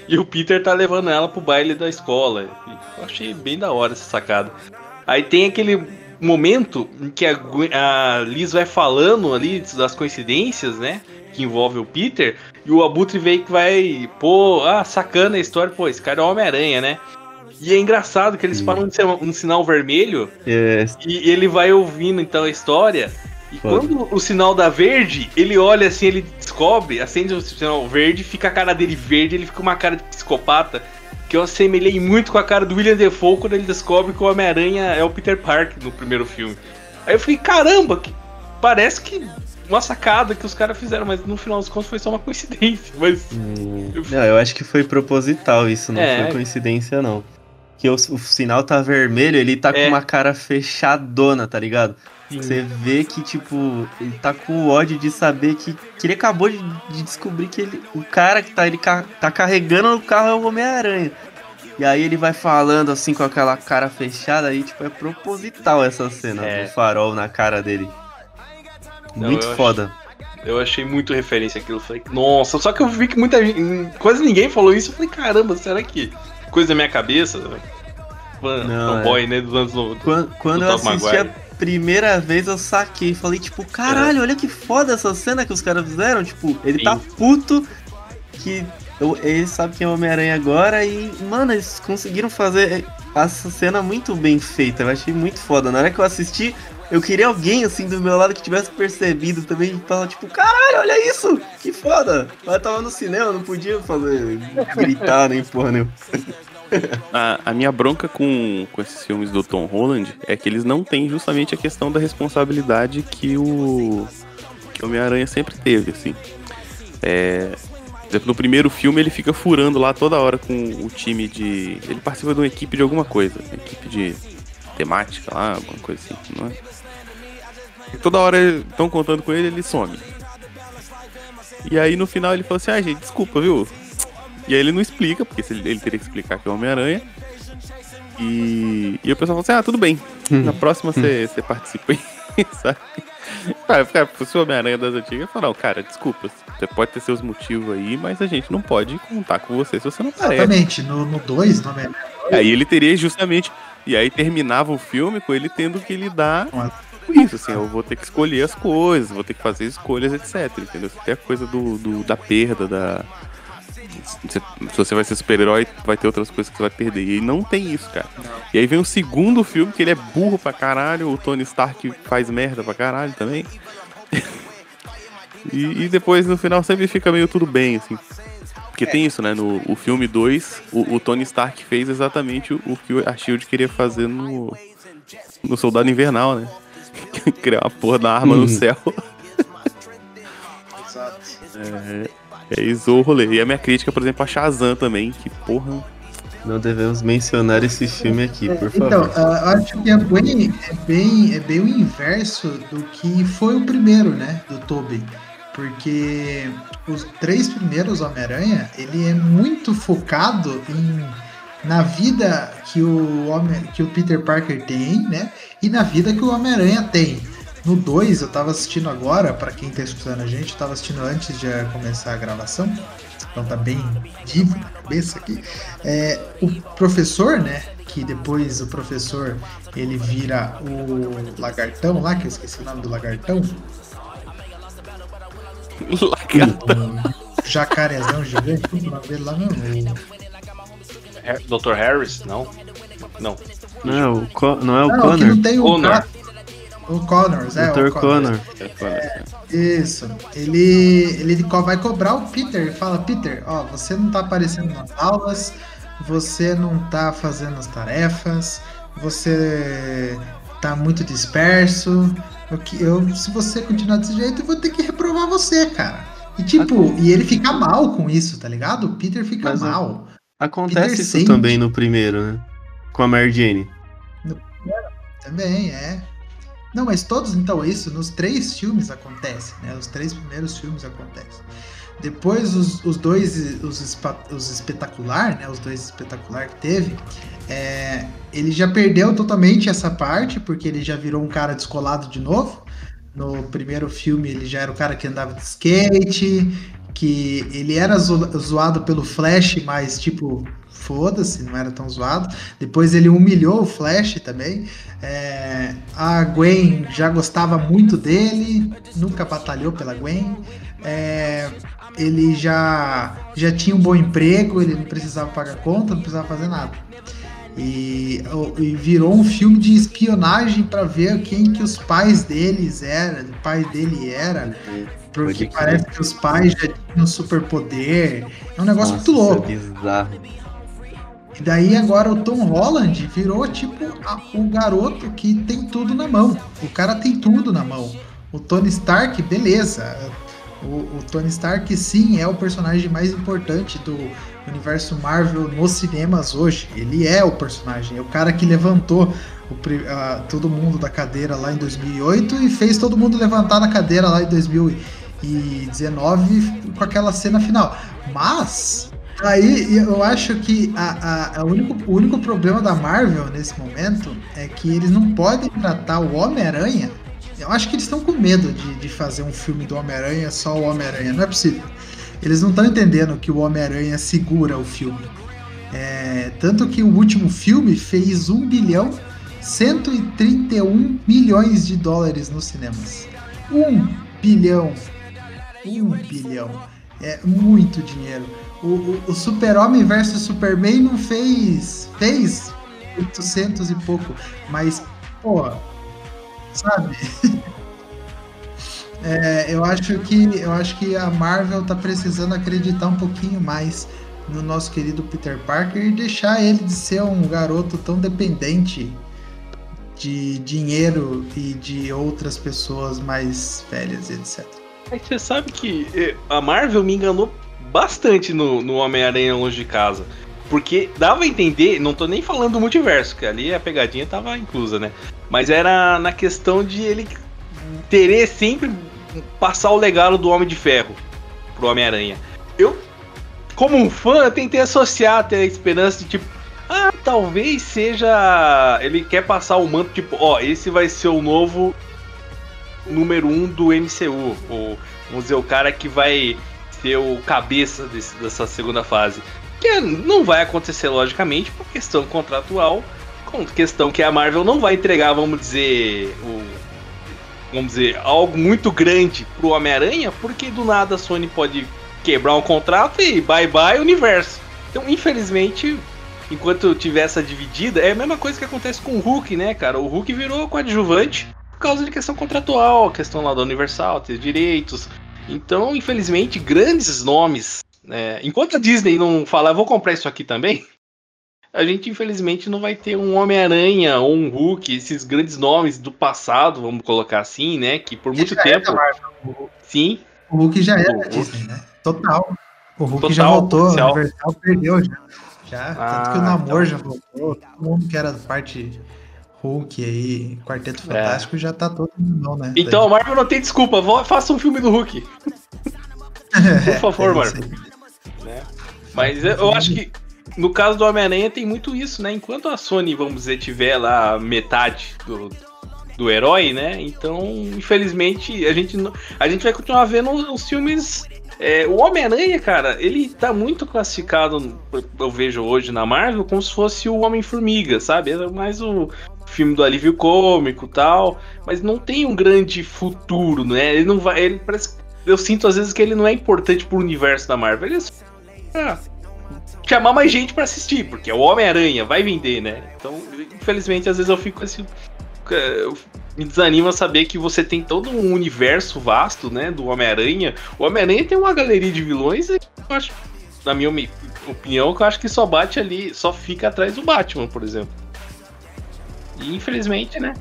E o Peter tá levando ela pro baile da escola. Eu achei bem da hora essa sacada. Aí tem aquele momento em que a, a Liz vai falando ali das coincidências, né? Que envolve o Peter. E o Abutre veio que vai, pô, ah, sacana a história, pô, esse cara é Homem-Aranha, né? E é engraçado que eles param de ser um sinal vermelho yes. e ele vai ouvindo então a história. E Foda. quando o sinal dá verde, ele olha assim, ele descobre, acende o sinal verde, fica a cara dele verde, ele fica uma cara de psicopata. Que eu assemelhei muito com a cara do William Defoe quando ele descobre que o Homem-Aranha é o Peter Parker no primeiro filme. Aí eu fiquei, caramba, que parece que uma sacada que os caras fizeram, mas no final dos contos foi só uma coincidência. Mas Hum, Não, eu acho que foi proposital isso, não É. foi coincidência, não. Que o, o sinal tá vermelho, ele tá É. com uma cara fechadona, tá ligado? Você vê que, tipo, ele tá com ódio de saber que, que ele acabou de, de descobrir que ele, o cara que tá, ele ca- tá carregando o carro é o Homem-Aranha. E aí ele vai falando assim com aquela cara fechada aí, tipo, é proposital essa cena É. do farol na cara dele. Não, Muito eu foda. eu achei muito referência aquilo. Falei, nossa, só que eu vi que muita gente. Quase ninguém falou isso. Eu falei, caramba, será que. Coisa da minha cabeça? Não, fanboy, né? Dos anos 90. Quando, quando do eu primeira vez, eu saquei. Falei, tipo, caralho, olha que foda essa cena que os caras fizeram. Tipo, ele Sim. tá puto que ele sabe quem é o Homem-Aranha agora. E, mano, eles conseguiram fazer essa cena muito bem feita. Eu achei muito foda. Na hora que eu assisti, eu queria alguém assim do meu lado que tivesse percebido também. E falar, tipo, caralho, olha isso! Que foda! Mas tava no cinema, não podia fazer gritar nem porra nenhuma. A, a minha bronca com, com esses filmes do Tom Holland é que eles não têm justamente a questão da responsabilidade que o, que o Homem-Aranha sempre teve, assim. É, no primeiro filme ele fica furando lá toda hora com o time de. Ele participa de uma equipe de alguma coisa, equipe de temática lá, alguma coisa assim, não é? E toda hora estão contando com ele, ele some. E aí no final ele fala assim, ah gente, desculpa, viu? E aí ele não explica, porque se ele, teria que explicar que é o Homem-Aranha. E, e o pessoal fala assim, ah, tudo bem. Na próxima você você participa aí, sabe? Cara, cara, se o Homem-Aranha das antigas, eu falo, não, cara, desculpa, você pode ter seus motivos aí, mas a gente não pode contar com você se você não aparece. Exatamente. No 2, no Homem- Aí ele teria justamente. E aí terminava o filme com ele tendo que lidar Com isso, assim, eu vou ter que escolher as coisas, vou ter que fazer escolhas, etc. Entendeu? Tem a coisa do, do- da perda, da. Se, você vai ser super-herói, vai ter outras coisas que você vai perder. E não tem isso, cara. E aí vem o segundo filme, que ele é burro pra caralho, o Tony Stark faz merda pra caralho também. e, e depois no final sempre fica meio tudo bem, assim. Porque tem isso, né? No o filme 2, o, o Tony Stark fez exatamente o, o que a Shield queria fazer no, no Soldado Invernal, né? Criar uma porra da arma no Uhum. céu. Exato. É, é isso o rolê. E a minha crítica, por exemplo, a Shazam também, que porra. Não devemos mencionar esse filme aqui, por favor. Então, eu acho que é bem, é, bem, é bem o inverso do que foi o primeiro, né? Do Tobey. Porque os três primeiros Homem-Aranha, ele é muito focado em, na vida que o, Homem, que o Peter Parker tem, né? E na vida que o Homem-Aranha tem. No 2, eu tava assistindo agora, pra quem tá escutando a gente, eu tava assistindo antes de começar a gravação. Então tá bem vivo na cabeça aqui. É, o professor, né? Que depois o professor ele vira o lagartão lá, que eu esqueci o nome do lagartão. Lagarta. O jacarezão gigante, é o nome dele lá mesmo? Dr. Harris? Não. Não. Não, é o Co- não é o Não, Connor? não tem o Connor. Con- O Connors, é. Dr. o Connors. Connor. É. Isso. Ele, ele vai cobrar o Peter e fala: Peter, ó, você não tá aparecendo nas aulas, você não tá fazendo as tarefas, você tá muito disperso. Eu, que- eu, se você continuar desse jeito, eu vou ter que reprovar você, cara. E tipo, e ele fica mal com isso, tá ligado? O Peter fica Mas, mal. Acontece Peter isso sente. também no primeiro, né? Com a Mary Jane. Também, é. Não, mas todos, então, isso nos três filmes acontece, né? Os três primeiros filmes acontecem. Depois, os, os dois, os, os espetacular, né? Os dois espetacular que teve, é, ele já perdeu totalmente essa parte, porque ele já virou um cara descolado de novo. No primeiro filme, ele já era o cara que andava de skate, que ele era zo- zoado pelo Flash, mas, tipo, foda-se, não era tão zoado. Depois ele humilhou o Flash também. É, a Gwen já gostava muito dele, nunca batalhou pela Gwen. É, ele já, já tinha um bom emprego, ele não precisava pagar conta, não precisava fazer nada. E, e virou um filme de espionagem para ver quem que os pais deles eram, o pai dele era. Porque parece que os pais já tinham superpoder. É um negócio Nossa, muito louco. Isso é bizarro. E daí agora o Tom Holland virou tipo a, o garoto que tem tudo na mão. O cara tem tudo na mão. O Tony Stark, beleza. O, o Tony Stark sim é o personagem mais importante do universo Marvel nos cinemas hoje. Ele é o personagem, é o cara que levantou o, uh, todo mundo da cadeira lá em 2008 e fez todo mundo levantar na cadeira lá em 2019 com aquela cena final. Mas aí eu acho que a, a, a único, o único problema da Marvel nesse momento é que eles não podem tratar o Homem-Aranha. Eu acho que eles estão com medo de, de fazer um filme do Homem-Aranha só o Homem-Aranha. Não é possível. Eles não estão entendendo que o Homem-Aranha segura o filme. É, tanto que o último filme fez 1 bilhão 131 milhões de dólares nos cinemas. 1 bilhão. 1 bilhão. É muito dinheiro. O, o, o Super-Homem versus Superman não fez. Fez 800 e pouco. Mas, pô. Sabe? É, eu acho que eu acho que a Marvel tá precisando acreditar um pouquinho mais no nosso querido Peter Parker e deixar ele de ser um garoto tão dependente de dinheiro e de outras pessoas mais velhas, etc. É que você sabe que eh, a Marvel me enganou bastante no, no Homem-Aranha Longe de Casa. Porque dava a entender, não tô nem falando do multiverso, que ali a pegadinha tava inclusa, né? Mas era na questão de ele terer sempre passar o legado do Homem de Ferro pro Homem-Aranha. Eu, como um fã, tentei associar até a esperança de tipo, ah, talvez seja. Ele quer passar o manto, tipo, ó, esse vai ser o novo número um do MCU. Ou, vamos dizer, o cara que vai ser o cabeça desse, dessa segunda fase. Que não vai acontecer, logicamente, por questão contratual. Com questão que a Marvel não vai entregar, vamos dizer, o, vamos dizer, algo muito grande pro Homem-Aranha, porque do nada a Sony pode quebrar um contrato e bye bye universo. Então, infelizmente, enquanto tiver essa dividida, é a mesma coisa que acontece com o Hulk, né, cara? O Hulk virou coadjuvante por causa de questão contratual, questão lá da Universal, ter direitos. Então, infelizmente, grandes nomes. Né? Enquanto a Disney não falar, vou comprar isso aqui também, a gente infelizmente não vai ter um Homem-Aranha ou um Hulk, esses grandes nomes do passado, vamos colocar assim, né? Que por muito tempo. Sim. O Hulk já era da Disney, né? Total. O Hulk Total, já voltou, o Universal perdeu já. já ah, tanto que o Namor então... já voltou, todo mundo que era parte Hulk aí, Quarteto é. Fantástico, é. já tá todo mundo, né? Então a Marvel não tem desculpa, faça um filme do Hulk. por favor, é Marvel. Né? Mas eu acho que no caso do Homem-Aranha tem muito isso, né? Enquanto a Sony, vamos dizer, tiver lá metade do, do herói, né? Então, infelizmente, a gente, a gente vai continuar vendo os filmes. É, o Homem-Aranha, cara, ele tá muito classificado, eu vejo hoje na Marvel, como se fosse o Homem-Formiga, sabe? É mais o filme do alívio cômico tal, mas não tem um grande futuro, né? Ele não vai. Ele parece. Eu sinto às vezes que ele não é importante pro universo da Marvel. Ele é. Ah, chamar mais gente para assistir, porque é o Homem-Aranha, vai vender, né? Então, infelizmente, às vezes eu fico assim. Me desanima saber que você tem todo um universo vasto, né? Do Homem-Aranha. O Homem-Aranha tem uma galeria de vilões e eu acho, na minha opinião, que eu acho que só bate ali, só fica atrás do Batman, por exemplo. E infelizmente, né?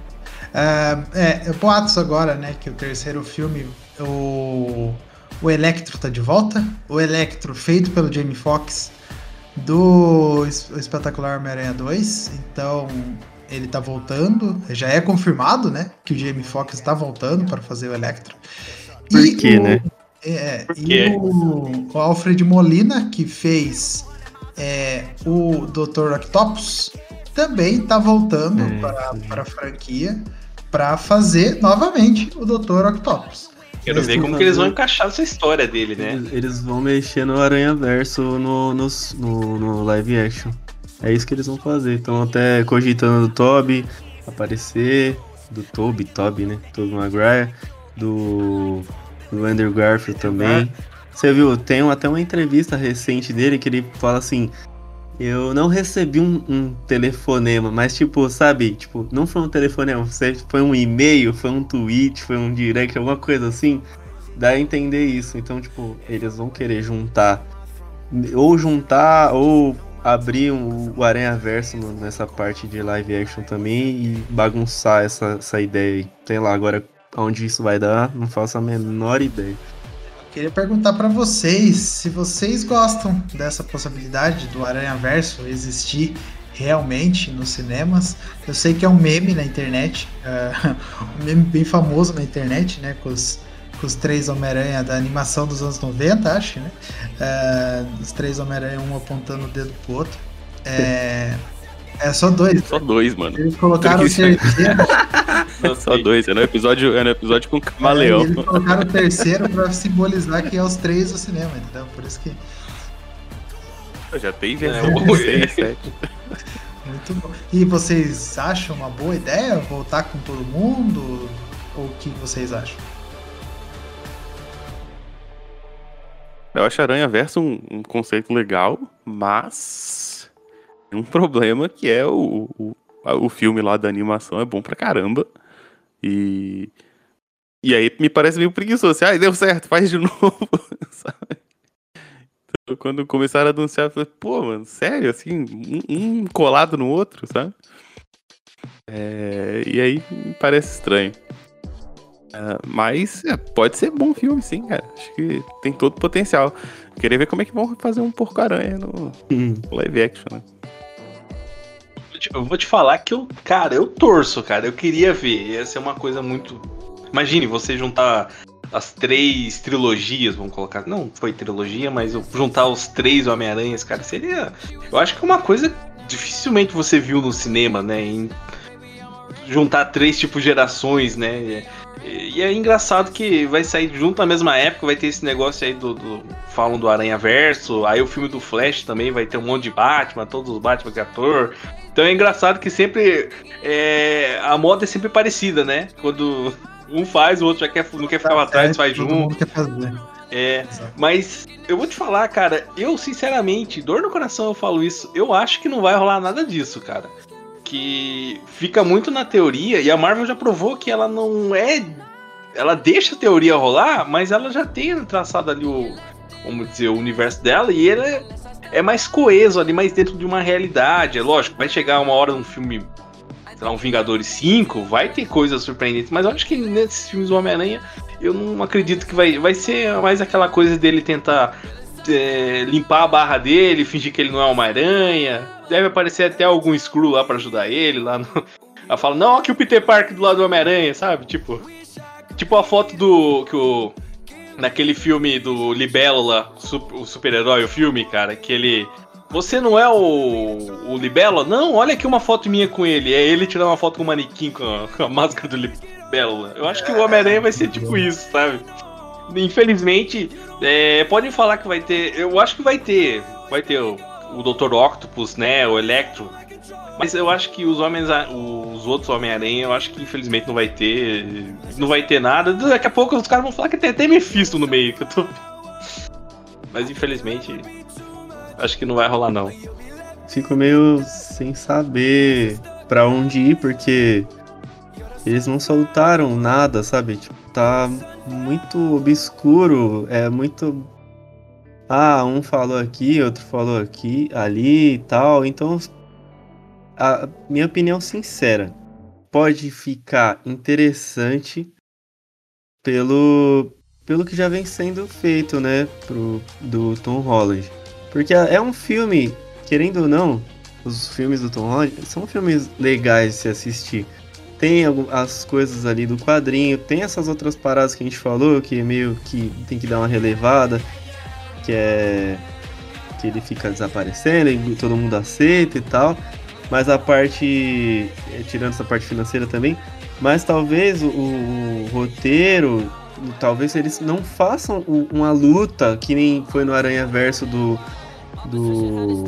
Uh, é, boatos agora, né? Que o terceiro filme, o, o Electro tá de volta. O Electro, feito pelo Jamie Foxx, do Espetacular Homem-Aranha 2. Então, ele tá voltando. Já é confirmado, né? Que o Jamie Foxx está voltando para fazer o Electro. Por e quê, o, né? É, Por e o, o, Alfred Molina, que fez é, o Dr. Octopus, também tá voltando é, para a franquia para fazer novamente o Dr. Octopus. Quero ver como que eles vão encaixar essa história dele, né? Eles, eles vão mexer no Aranha Verso no, no, no, no, live action. É isso que eles vão fazer. Estão até cogitando do Toby aparecer. Do Toby, Toby, né? Toby Maguire. Do, do Andrew Garfield também. Você viu, tem até uma entrevista recente dele que ele fala assim: Eu não recebi um, um, telefonema, mas tipo, sabe, tipo, não foi um telefonema, foi um e-mail, foi um tweet, foi um direct, alguma coisa assim. Dá a entender isso. Então, tipo, eles vão querer juntar. Ou juntar, ou abrir um, o Aranha Verso nessa parte de live action também e bagunçar essa, essa ideia aí. Sei lá, agora onde isso vai dar, não faço a menor ideia. Queria perguntar para vocês se vocês gostam dessa possibilidade do Aranha Verso existir realmente nos cinemas. Eu sei que é um meme na internet, uh, um meme bem famoso na internet, né? Com os, com os três Homem-Aranha da animação dos anos 90, acho, né? Uh, os três Homem-Aranha, um apontando o dedo pro outro. É, é só dois. Só dois, mano. Eles colocaram o terceiro. só dois. É no episódio, é no episódio com o camaleão. É, eles colocaram o terceiro pra simbolizar que é os três do cinema, entendeu? Por isso que. Já tem versão é, 6, 7. Muito bom. E vocês acham uma boa ideia voltar com todo mundo? Ou o que vocês acham? Eu acho Aranha Verso um, um conceito legal, mas um problema que é o, o, o filme lá da animação é bom pra caramba. E. E aí me parece meio preguiçoso. Assim, ah, deu certo, faz de novo. Sabe? Então, quando começaram a anunciar, eu falei, pô, mano, sério, assim, um, um colado no outro, sabe? É, e aí me parece estranho. É, mas é, pode ser bom filme, sim, cara. Acho que tem todo potencial. Queria ver como é que vão fazer um porco-aranha no hum. live action, né? Eu vou te falar que eu, cara, eu torço, cara. Eu queria ver. Ia ser uma coisa muito. Imagine você juntar as três trilogias, vamos colocar. Não foi trilogia, mas juntar os três Homem-Aranhas, cara, seria. Eu acho que é uma coisa dificilmente você viu no cinema, né? Em juntar três tipos gerações, né? E é engraçado que vai sair junto na mesma época, vai ter esse negócio aí do, do. falam do Aranha Verso, aí o filme do Flash também vai ter um monte de Batman, todos os Batman que é ator. Então é engraçado que sempre. É, a moda é sempre parecida, né? Quando um faz, o outro já quer, não quer ficar pra trás, é, faz junto. Quer fazer. É, Exato. mas eu vou te falar, cara, eu sinceramente, dor no coração eu falo isso, eu acho que não vai rolar nada disso, cara que fica muito na teoria, e a Marvel já provou que ela não é. Ela deixa a teoria rolar, mas ela já tem traçado ali o. Vamos dizer, o universo dela, e ele é, mais coeso ali, mais dentro de uma realidade. É lógico, vai chegar uma hora um filme sei lá, um Vingadores 5, vai ter coisas surpreendentes, mas eu acho que nesses filmes do Homem-Aranha, eu não acredito que vai, vai ser mais aquela coisa dele tentar é, limpar a barra dele, fingir que ele não é uma aranha. Deve aparecer até algum Screw lá para ajudar ele. Lá no... Ela fala, não, aqui o Peter Parker do lado do Homem-Aranha, sabe? Tipo. Tipo a foto do. que o. Naquele filme do Libélula, o super-herói, o filme, cara, que ele. Você não é o, o Libélula? Não, olha aqui uma foto minha com ele. É ele tirando uma foto com o manequim com a, com a máscara do Libélula. Eu acho que o Homem-Aranha vai ser tipo isso, sabe? Infelizmente, é, pode falar que vai ter. Eu acho que vai ter. Vai ter o, o Dr. Octopus, né? O Electro. Mas eu acho que os homens, os outros Homem-Aranha, eu acho que infelizmente não vai ter. Não vai ter nada. Daqui a pouco os caras vão falar que tem até Mephisto no meio. Que eu tô... Mas infelizmente, acho que não vai rolar não. Fico meio sem saber para onde ir, porque eles não soltaram nada, sabe? Tipo, tá muito obscuro, é muito. Ah, um falou aqui, outro falou aqui, ali e tal. Então, a minha opinião sincera pode ficar interessante pelo pelo que já vem sendo feito, né, pro, do Tom Holland. Porque é um filme, querendo ou não, os filmes do Tom Holland são filmes legais de se assistir tem as coisas ali do quadrinho, tem essas outras paradas que a gente falou, que meio que tem que dar uma relevada, que é que ele fica desaparecendo e todo mundo aceita e tal. Mas a parte, eh, tirando essa parte financeira também, mas talvez o, o roteiro, talvez eles não façam uma luta que nem foi no Aranha Verso do. do.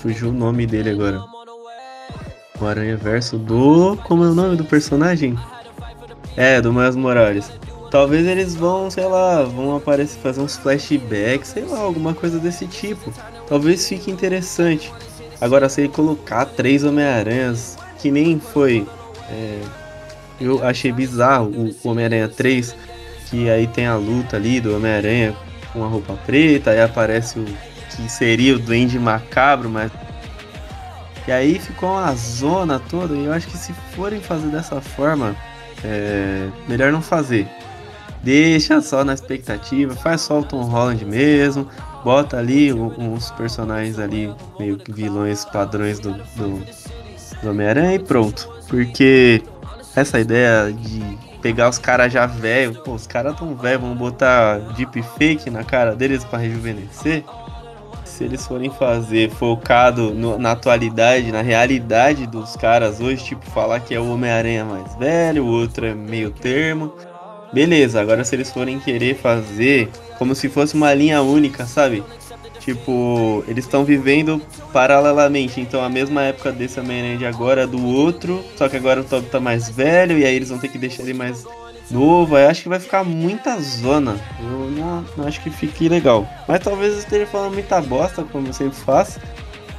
Fugiu o nome dele agora o Aranha Verso do. Como é o nome do personagem? É, do Miles Morales. Talvez eles vão, sei lá, vão aparecer, fazer uns flashbacks, sei lá, alguma coisa desse tipo. talvez fique interessante. Agora, se ele colocar três Homem-Aranhas, que nem foi. É, eu achei bizarro o Homem-Aranha 3, que aí tem a luta ali do Homem-Aranha com a roupa preta, aí aparece o que seria o Duende Macabro, mas. E aí ficou uma zona toda, e eu acho que se forem fazer dessa forma, é melhor não fazer. Deixa só na expectativa, faz só o Tom Holland mesmo, bota ali uns personagens ali, meio vilões padrões do, do, do Homem-Aranha e pronto. Porque essa ideia de pegar os caras já velhos, pô, os caras tão velhos, vamos botar deepfake na cara deles para rejuvenescer. Se eles forem fazer focado no, na atualidade, na realidade dos caras hoje, tipo, falar que é o Homem-Aranha mais velho, o outro é meio termo. Beleza, agora se eles forem querer fazer como se fosse uma linha única, sabe? Tipo, eles estão vivendo paralelamente. Então, a mesma época desse Homem-Aranha de agora do outro. Só que agora o Toby tá mais velho. E aí eles vão ter que deixar ele mais novo. Eu acho que vai ficar muita zona. Eu não, não acho que fique legal. Mas talvez eu esteja falando muita bosta, como eu sempre faço.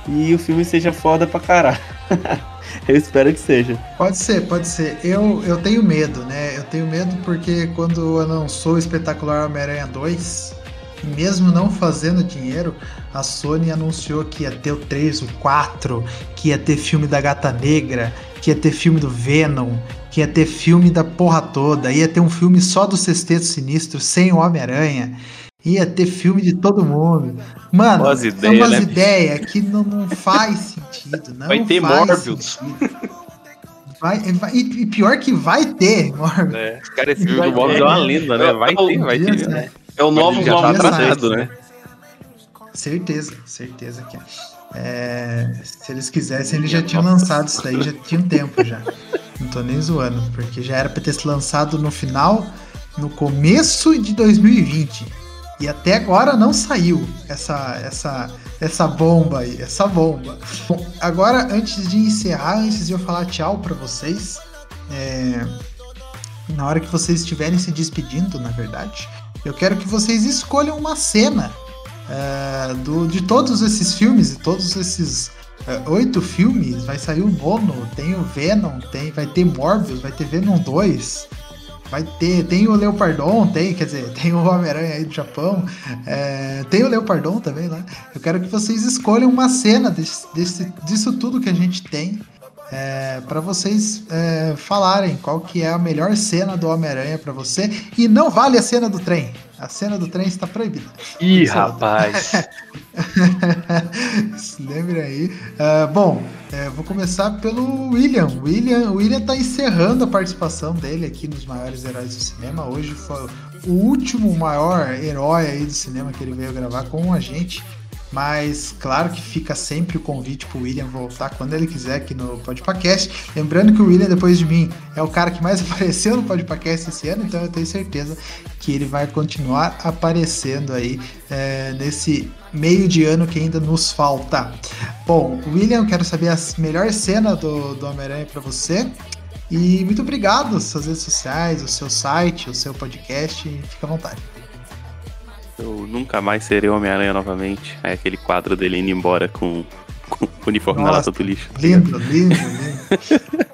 E o filme seja foda pra caralho. eu espero que seja. Pode ser, pode ser. Eu, eu tenho medo, né? Eu tenho medo porque quando lançou o espetacular Homem-Aranha 2 mesmo não fazendo dinheiro, a Sony anunciou que ia ter o 3, o 4, que ia ter filme da Gata Negra, que ia ter filme do Venom, que ia ter filme da porra toda, ia ter um filme só do Sexteto Sinistro, sem o Homem-Aranha, ia ter filme de todo mundo. Mano, Boas é ideias, umas né, ideias que não, não faz sentido. Não Vai ter Morbius. Vai, vai- e pior que vai ter Morbius. É. Cara, esse filme do Morbius é uma lenda, né? Vai ter, vai Dias, ter. né? É o novo já tá atrasado, né? Certeza, certeza que é. É, se eles quisessem, eles já tinham lançado isso daí, já tinha um tempo já. Não tô nem zoando, porque já era pra ter se lançado no final, no começo de 2020. E até agora não saiu essa, essa, essa bomba aí, essa bomba. Bom, agora, antes de encerrar, antes de eu falar tchau pra vocês, é, na hora que vocês estiverem se despedindo, na verdade, eu quero que vocês escolham uma cena é, do, de todos esses filmes e todos esses é, oito filmes, vai sair o Mono, tem o Venom, tem, vai ter Morbius, vai ter Venom 2, vai ter, tem o Leopardon, tem, quer dizer, tem o Homem-Aranha aí do Japão, é, tem o Leopardon também lá. Eu quero que vocês escolham uma cena desse, desse- disso tudo que a gente tem. Para vocês é, falarem qual que é a melhor cena do Homem-Aranha pra você e não vale a cena do trem. A cena do trem está proibida. Ih, é rapaz. Se lembre aí. Ah, bom, é, vou começar pelo William. William. O William tá encerrando a participação dele aqui nos maiores heróis do cinema. Hoje foi o último maior herói aí do cinema que ele veio gravar com a gente. Mas claro que fica sempre o convite pro William voltar quando ele quiser aqui no Podpacast. Lembrando que o William, depois de mim, é o cara que mais apareceu no Podpacast esse ano, então eu tenho certeza que ele vai continuar aparecendo aí é, nesse meio de ano que ainda nos falta. Bom, William, quero saber a melhor cena do, do Homem-Aranha para você. E muito obrigado, suas redes sociais, o seu site, o seu podcast, fica à vontade. Eu nunca mais serei Homem-Aranha novamente. É aquele quadro dele indo embora com, com o uniforme na Nossa, lata do lixo. Lindo, lindo, lindo.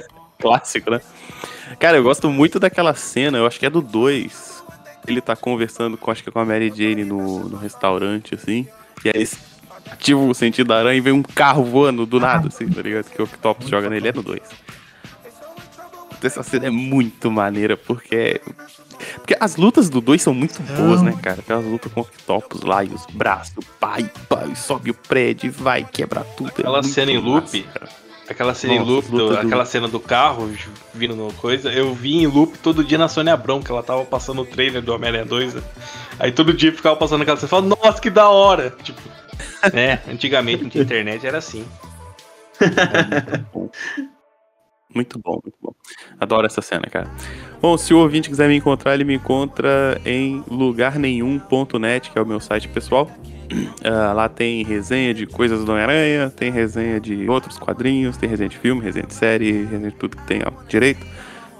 Clássico, né? Cara, eu gosto muito daquela cena, eu acho que é do 2. Ele tá conversando com, acho que com a Mary Jane no, no restaurante, assim. E aí eles ativam o sentido da aranha e vem um carro voando do nada, assim, tá ligado? Que o Octopus joga nele, é no 2. Essa cena é muito maneira, porque. Porque as lutas do 2 são muito boas, né, cara? Aquelas lutas com o Octopus lá e os braços, pai, pai, sobe o prédio e vai quebrar tudo. é Aquela muito cena em loop, massa. Aquela cena em Nossa, loop, as lutas do- do- aquela cena do carro vindo no coisa, eu vi em loop todo dia na Sônia Abrão, que ela tava passando o trailer do Homem-Aranha 2. né? Aí todo dia ficava passando aquela cena e falava, nossa, que da hora! Tipo, né? Antigamente não tinha internet, era assim. Muito bom, muito bom. Adoro essa cena, cara. Bom, se o ouvinte quiser me encontrar, ele me encontra em lugarnenhum.net, que é o meu site pessoal. Ah, lá tem resenha de coisas do Homem-Aranha, tem resenha de outros quadrinhos, tem resenha de filme, resenha de série, resenha de tudo que tem ó, direito.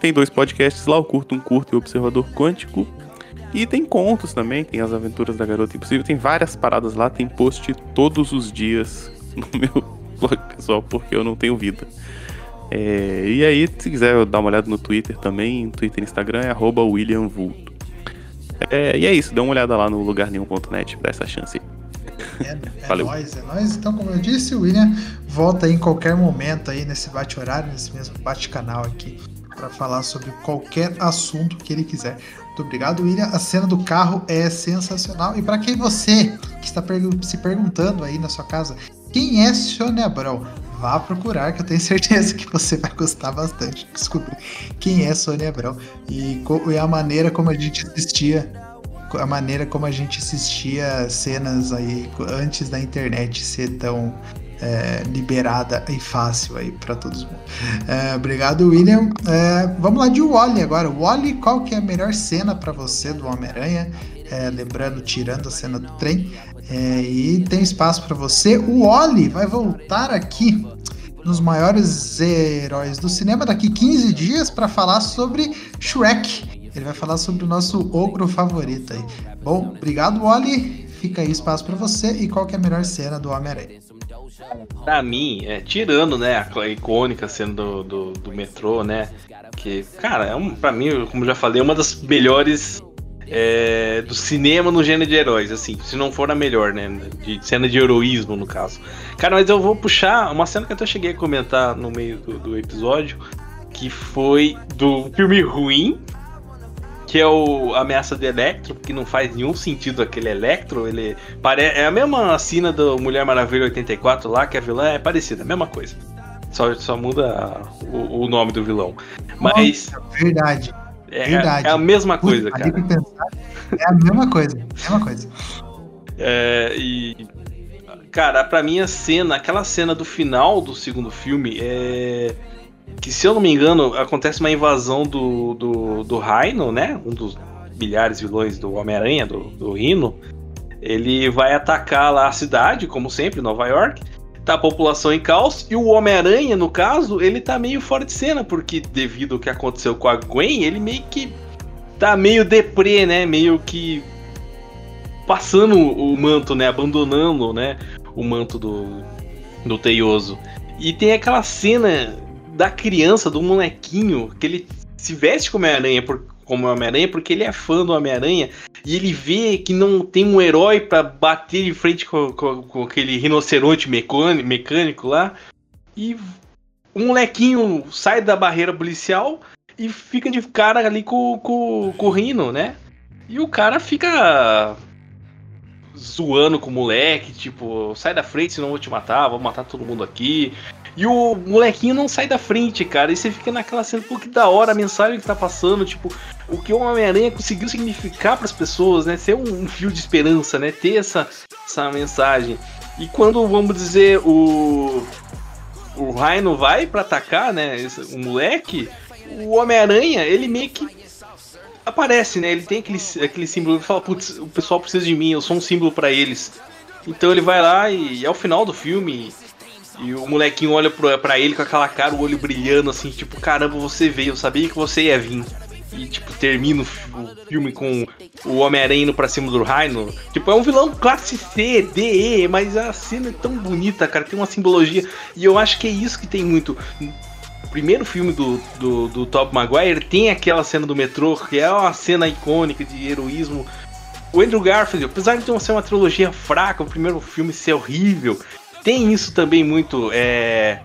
Tem dois podcasts lá, o Curto um Curto e o Observador Quântico. E tem contos também, tem as aventuras da Garota Impossível, tem várias paradas lá, tem post todos os dias no meu blog pessoal, porque eu não tenho vida. É, e aí, se quiser dar uma olhada no Twitter também, Twitter e Instagram é arroba William Vulto. É, e é isso, dê uma olhada lá no lugarnenhum.net pra essa chance aí. É, é Valeu. nóis, é nóis. Então, como eu disse, o William volta aí em qualquer momento aí nesse bate-horário, nesse mesmo bate-canal aqui, para falar sobre qualquer assunto que ele quiser. Muito obrigado, William. A cena do carro é sensacional. E para quem você que está se perguntando aí na sua casa, quem é Sônia Abrão? Vá procurar, que eu tenho certeza que você vai gostar bastante de descobrir quem é Sônia Abrão e, e a maneira como a gente assistia a maneira como a gente assistia cenas aí antes da internet ser tão é, liberada e fácil aí para todos. É, obrigado, William. É, vamos lá de Wally agora. Wally, qual que é a melhor cena para você do Homem-Aranha? É, lembrando, tirando a cena do trem. É, e tem espaço para você. O Wally vai voltar aqui nos maiores heróis do cinema daqui 15 dias para falar sobre Shrek. Ele vai falar sobre o nosso ogro favorito aí. Bom, obrigado, Wally. Fica aí espaço para você. E qual é a melhor cena do Homem-Aranha? Pra mim, é, tirando, né, a icônica cena do, do, do metrô, né? Que, cara, é um, pra mim, como já falei, é uma das melhores é, do cinema no gênero de heróis, assim, se não for a melhor, né? De cena de heroísmo, no caso. Cara, mas eu vou puxar uma cena que eu até cheguei a comentar no meio do, do episódio, que foi do filme ruim, que é o Ameaça de Electro, que não faz nenhum sentido aquele Electro, ele pare... é a mesma cena do Mulher Maravilha 84 lá, que a vilã é parecida, a mesma coisa. Só, só muda o, o nome do vilão. Mas. Nossa, verdade. É, verdade. é a mesma coisa, Puta, cara. Pensar, é a mesma coisa, mesma coisa. É, e. Cara, pra mim a cena, aquela cena do final do segundo filme é que se eu não me engano, acontece uma invasão do, do, do Rhino, né? Um dos milhares de vilões do Homem-Aranha, do, do Rhino. Ele vai atacar lá a cidade, como sempre, Nova York. Tá a população em caos. E o Homem-Aranha, no caso, ele tá meio fora de cena, porque devido ao que aconteceu com a Gwen, ele meio que tá meio deprê, né? Meio que passando o manto, né? Abandonando, né? O manto do, do Teioso. E tem aquela cena da criança, do molequinho, que ele se veste como Homem-Aranha por, como Homem-Aranha porque ele é fã do Homem-Aranha e ele vê que não tem um herói para bater de frente com, com, com, aquele rinoceronte mecânico, lá. E o molequinho sai da barreira policial e fica de cara ali com, com, com o Rino, né? E o cara fica zoando com o moleque, tipo, sai da frente senão eu vou te matar, vou matar todo mundo aqui. E o molequinho não sai da frente, cara. E você fica naquela cena, pô, que da hora a mensagem que tá passando, tipo, o que o Homem-Aranha conseguiu significar para as pessoas, né? Ser um, um, fio de esperança, né? Ter essa, essa mensagem. E quando, vamos dizer, o. O Rhino vai para atacar, né? Esse, o moleque, o Homem-Aranha, ele meio que aparece, né? Ele tem aquele, aquele símbolo, ele fala, putz, o pessoal precisa de mim, eu sou um símbolo para eles. Então ele vai lá e, e ao final do filme e o molequinho olha pra, ele com aquela cara, o olho brilhando, assim, tipo, caramba, você veio, eu sabia que você ia vir. E, tipo, termina o filme com o Homem-Aranha indo pra cima do Rhino. Tipo, é um vilão classe C, D, E, mas a cena é tão bonita, cara, tem uma simbologia. E eu acho que é isso que tem muito. O primeiro filme do, do, do Top Maguire tem aquela cena do metrô, que é uma cena icônica de heroísmo. O Andrew Garfield, apesar de ser uma trilogia fraca, o primeiro filme ser horrível, tem isso também muito. É,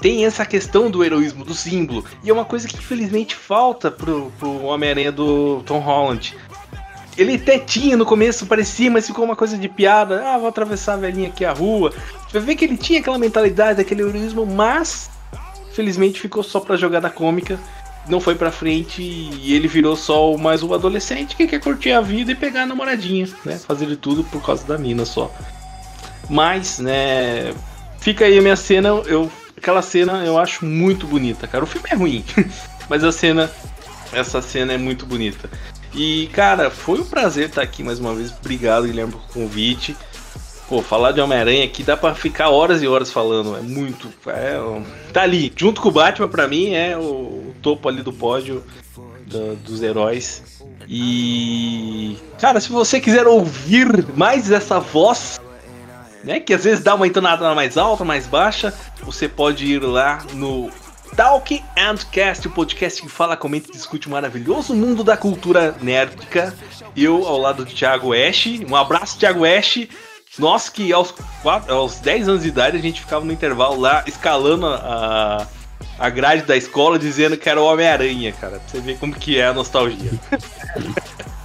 tem essa questão do heroísmo, do símbolo. E é uma coisa que infelizmente falta pro, pro Homem-Aranha do Tom Holland. Ele até tinha no começo, parecia, mas ficou uma coisa de piada. Ah, vou atravessar a velhinha aqui a rua. Você vê que ele tinha aquela mentalidade, aquele heroísmo, mas felizmente ficou só pra jogada cômica. Não foi pra frente e ele virou só mais um adolescente que quer curtir a vida e pegar a namoradinha, né? Fazer de tudo por causa da mina só. Mas, né, fica aí a minha cena, eu aquela cena eu acho muito bonita, cara. O filme é ruim, mas a cena essa cena é muito bonita. E, cara, foi um prazer estar aqui mais uma vez. Obrigado, Guilherme, pelo convite. Pô, falar de Homem-Aranha aqui dá pra ficar horas e horas falando. É muito. É, tá ali. Junto com o Batman, pra mim, é o, topo ali do pódio do, dos heróis. E. Cara, se você quiser ouvir mais essa voz, né? Que às vezes dá uma entonada mais alta, mais baixa, você pode ir lá no Talk and Cast, o podcast que fala, comenta e discute o maravilhoso mundo da cultura nerdica. Eu ao lado do Thiago Ash. Um abraço, Thiago Ash. Nós que aos, 4, aos 10 anos de idade a gente ficava no intervalo lá escalando a, a grade da escola dizendo que era o Homem-Aranha, cara. Pra você ver como que é a nostalgia.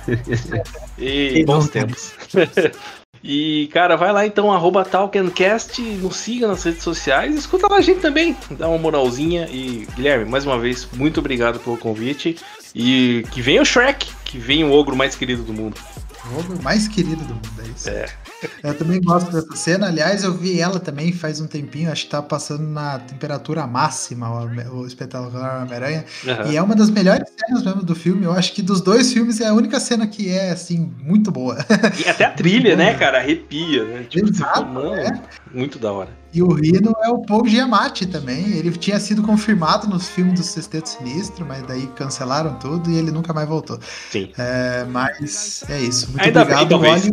e bons tempos. E, cara, vai lá então, arroba Talkencast, nos siga nas redes sociais, escuta lá a gente também, dá uma moralzinha. E, Guilherme, mais uma vez, muito obrigado pelo convite. E que venha o Shrek, que venha o ogro mais querido do mundo. O mais querido do mundo, é isso. É. Eu também gosto dessa cena. Aliás, eu vi ela também faz um tempinho. Acho que tá passando na temperatura máxima o, o espetacular Homem-Aranha. Uhum. E é uma das melhores cenas mesmo do filme. Eu acho que dos dois filmes é a única cena que é, assim, muito boa. E até a trilha, né, cara? Arrepia, né? Tipo, Exato, mano, é. Muito da hora. E o Rino é o Paul Giamatti também. Ele tinha sido confirmado nos filmes do Sexteto Sinistro, mas daí cancelaram tudo e ele nunca mais voltou. Sim. É, mas é isso. Muito Ainda obrigado, bem, Wally.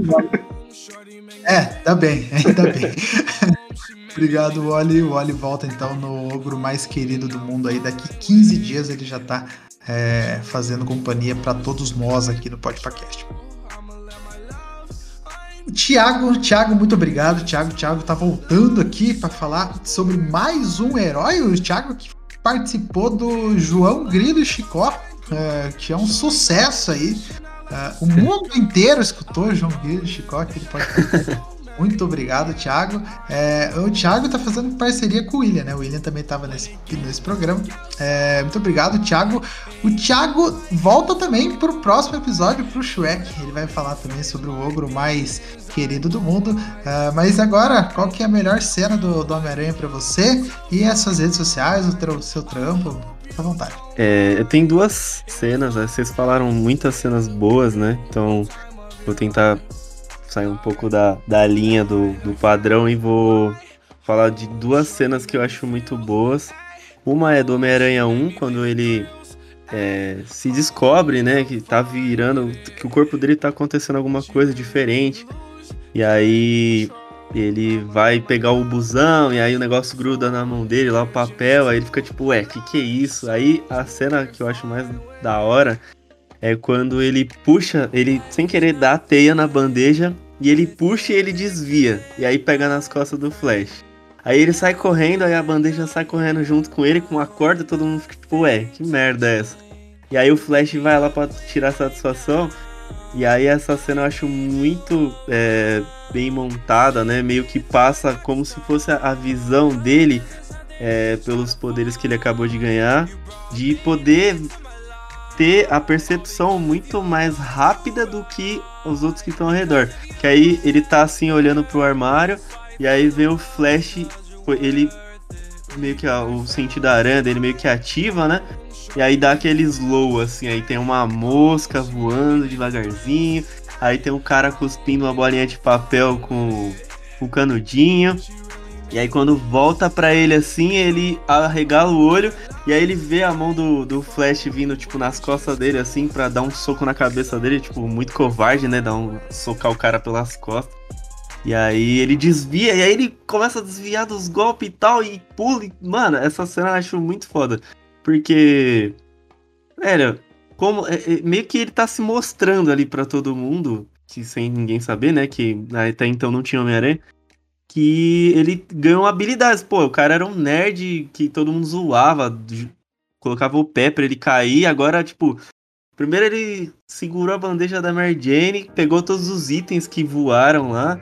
É, tá bem, ainda bem. Obrigado, Wally. O Wally volta então no ogro mais querido do mundo aí. Daqui 15 dias ele já tá é, fazendo companhia para todos nós aqui no Podcast. Tiago, Tiago, muito obrigado. Tiago, Tiago tá voltando aqui para falar sobre mais um herói. O Tiago que participou do João Grilo e Chicó, é, que é um sucesso aí. Uh, o mundo inteiro escutou João Grilo e Chicó, ele pode Muito obrigado, Thiago. É, o Thiago está fazendo parceria com o William, né? O William também estava nesse, nesse programa. É, muito obrigado, Thiago. O Thiago volta também para o próximo episódio, para o Shrek. Ele vai falar também sobre o ogro mais querido do mundo. Uh, mas agora, qual que é a melhor cena do, do Homem-Aranha para você? E as suas redes sociais, o, teu, seu trampo? Fica à vontade. É, tem duas cenas, né? vocês falaram muitas cenas boas, né? Então vou tentar sair um pouco da, da linha do, do padrão e vou falar de duas cenas que eu acho muito boas. Uma é do Homem-Aranha 1, quando ele é, se descobre, né, que tá virando, que o corpo dele tá acontecendo alguma coisa diferente. E aí ele vai pegar o busão e aí o negócio gruda na mão dele, lá o papel, aí ele fica tipo, ué, que que é isso? Aí a cena que eu acho mais da hora é quando ele puxa, ele sem querer dá a teia na bandeja e ele puxa e ele desvia. E aí pega nas costas do Flash. Aí ele sai correndo, aí a bandeja sai correndo junto com ele com a corda, todo mundo fica tipo, ué, que merda é essa? E aí o Flash vai lá pra tirar satisfação. E aí essa cena eu acho muito é, bem montada, né? Meio que passa como se fosse a visão dele é, pelos poderes que ele acabou de ganhar, de poder ter a percepção muito mais rápida do que os outros que estão ao redor. Que aí ele tá assim olhando pro armário e aí vê o Flash, ele meio que ó, o sentido da aranha dele meio que ativa, né? E aí dá aquele slow assim, aí tem uma mosca voando devagarzinho, aí tem um cara cuspindo uma bolinha de papel com o canudinho. E aí quando volta para ele assim, ele arregala o olho e aí ele vê a mão do, do Flash vindo, tipo, nas costas dele, assim, para dar um soco na cabeça dele, tipo, muito covarde, né? Dar um, socar o cara pelas costas. E aí ele desvia, e aí ele começa a desviar dos golpes e tal, e pula. E, mano, essa cena eu acho muito foda. Porque. Velho, como. É, é, meio que ele tá se mostrando ali para todo mundo, que sem ninguém saber, né? Que até então não tinha Homem-Aranha que ele ganhou habilidades. Pô, o cara era um nerd que todo mundo zoava, colocava o pé pra ele cair. Agora, tipo, primeiro ele segurou a bandeja da Mary Jane, pegou todos os itens que voaram lá.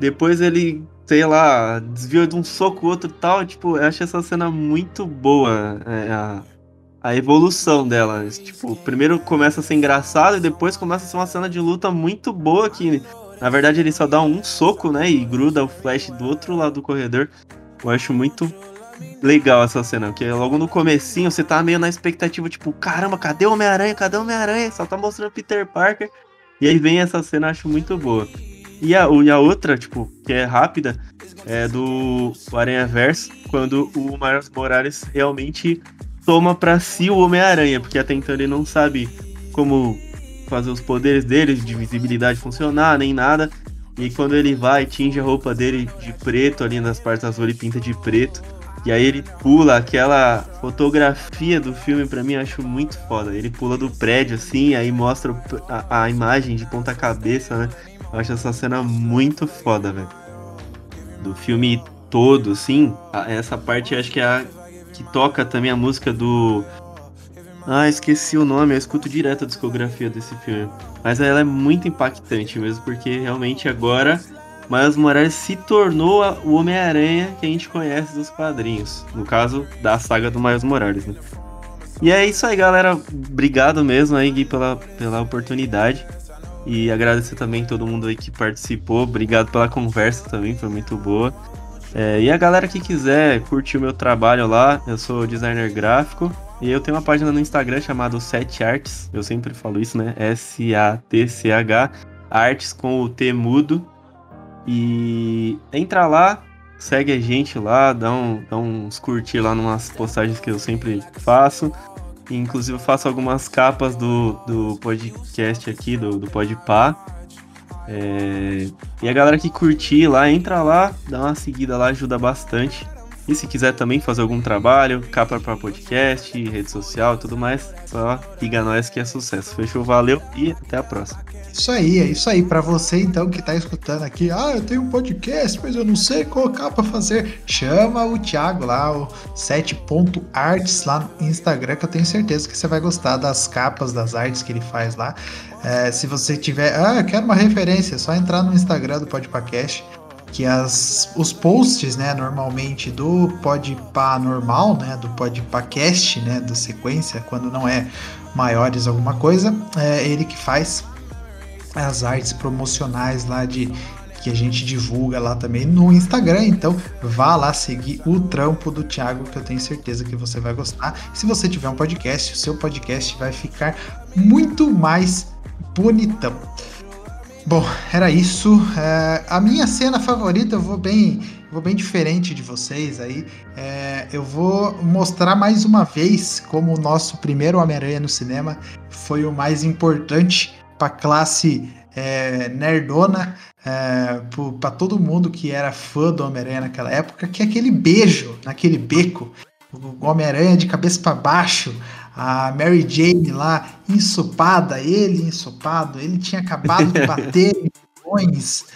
Depois ele, sei lá, desviou de um soco outro tal. Tipo, eu acho essa cena muito boa. É, a, a evolução dela. Tipo, primeiro começa a ser engraçado e depois começa a ser uma cena de luta muito boa que na verdade, ele só dá um soco, né? E gruda o Flash do outro lado do corredor. Eu acho muito legal essa cena, porque logo no comecinho você tá meio na expectativa, tipo, caramba, cadê o Homem-Aranha? Cadê o Homem-Aranha? Só tá mostrando Peter Parker. E aí vem essa cena, acho muito boa. E a, e a outra, tipo, que é rápida, é do Aranha Verso, quando o Miles Morales realmente toma para si o Homem-Aranha, porque até então ele não sabe como fazer os poderes dele de visibilidade funcionar, nem nada. E quando ele vai, tinge a roupa dele de preto ali nas partes azul, ele pinta de preto. E aí ele pula aquela fotografia do filme, pra mim, acho muito foda. Ele pula do prédio, assim, aí mostra a, a imagem de ponta cabeça, né? Eu acho essa cena muito foda, velho. Do filme todo, assim, essa parte acho que é a que toca também a música do ah, esqueci o nome, eu escuto direto a discografia desse filme. Mas ela é muito impactante mesmo, porque realmente agora Miles Morales se tornou o Homem-Aranha que a gente conhece dos quadrinhos. No caso, da saga do Miles Morales, né? E é isso aí, galera. Obrigado mesmo aí, Gui, pela, pela oportunidade. E agradecer também todo mundo aí que participou. Obrigado pela conversa também, foi muito boa. É, e a galera que quiser curtir o meu trabalho lá, eu sou designer gráfico. E eu tenho uma página no Instagram chamada Set Arts. Eu sempre falo isso, né? S-A-T-C-H. Artes com o T mudo. E entra lá, segue a gente lá, dá, um, dá uns curtir lá numas postagens que eu sempre faço. Inclusive eu faço algumas capas do, do podcast aqui, do, do Podpah. É... E a galera que curtir lá, entra lá, dá uma seguida lá, ajuda bastante. E se quiser também fazer algum trabalho, capa para podcast, rede social tudo mais, só liga nós que é sucesso. Fechou? Valeu e até a próxima. Isso aí, é isso aí. Para você então que tá escutando aqui, ah, eu tenho um podcast, mas eu não sei qual capa fazer. Chama o Thiago lá, o 7.arts lá no Instagram, que eu tenho certeza que você vai gostar das capas, das artes que ele faz lá. É, se você tiver, ah, eu quero uma referência, é só entrar no Instagram do Podpacast que as, os posts, né, normalmente do Podpah normal, né, do Podpahcast, né, do sequência, quando não é maiores alguma coisa, é ele que faz as artes promocionais lá de que a gente divulga lá também no Instagram. Então, vá lá seguir o trampo do Thiago, que eu tenho certeza que você vai gostar. Se você tiver um podcast, o seu podcast vai ficar muito mais bonitão. Bom, era isso. É, a minha cena favorita, eu vou bem, vou bem diferente de vocês aí. É, eu vou mostrar mais uma vez como o nosso primeiro Homem-Aranha no cinema foi o mais importante para a classe é, nerdona, é, para todo mundo que era fã do Homem-Aranha naquela época, que é aquele beijo naquele beco, o Homem-Aranha de cabeça para baixo, a Mary Jane lá ensopada, ele ensopado, ele tinha acabado de bater em vilões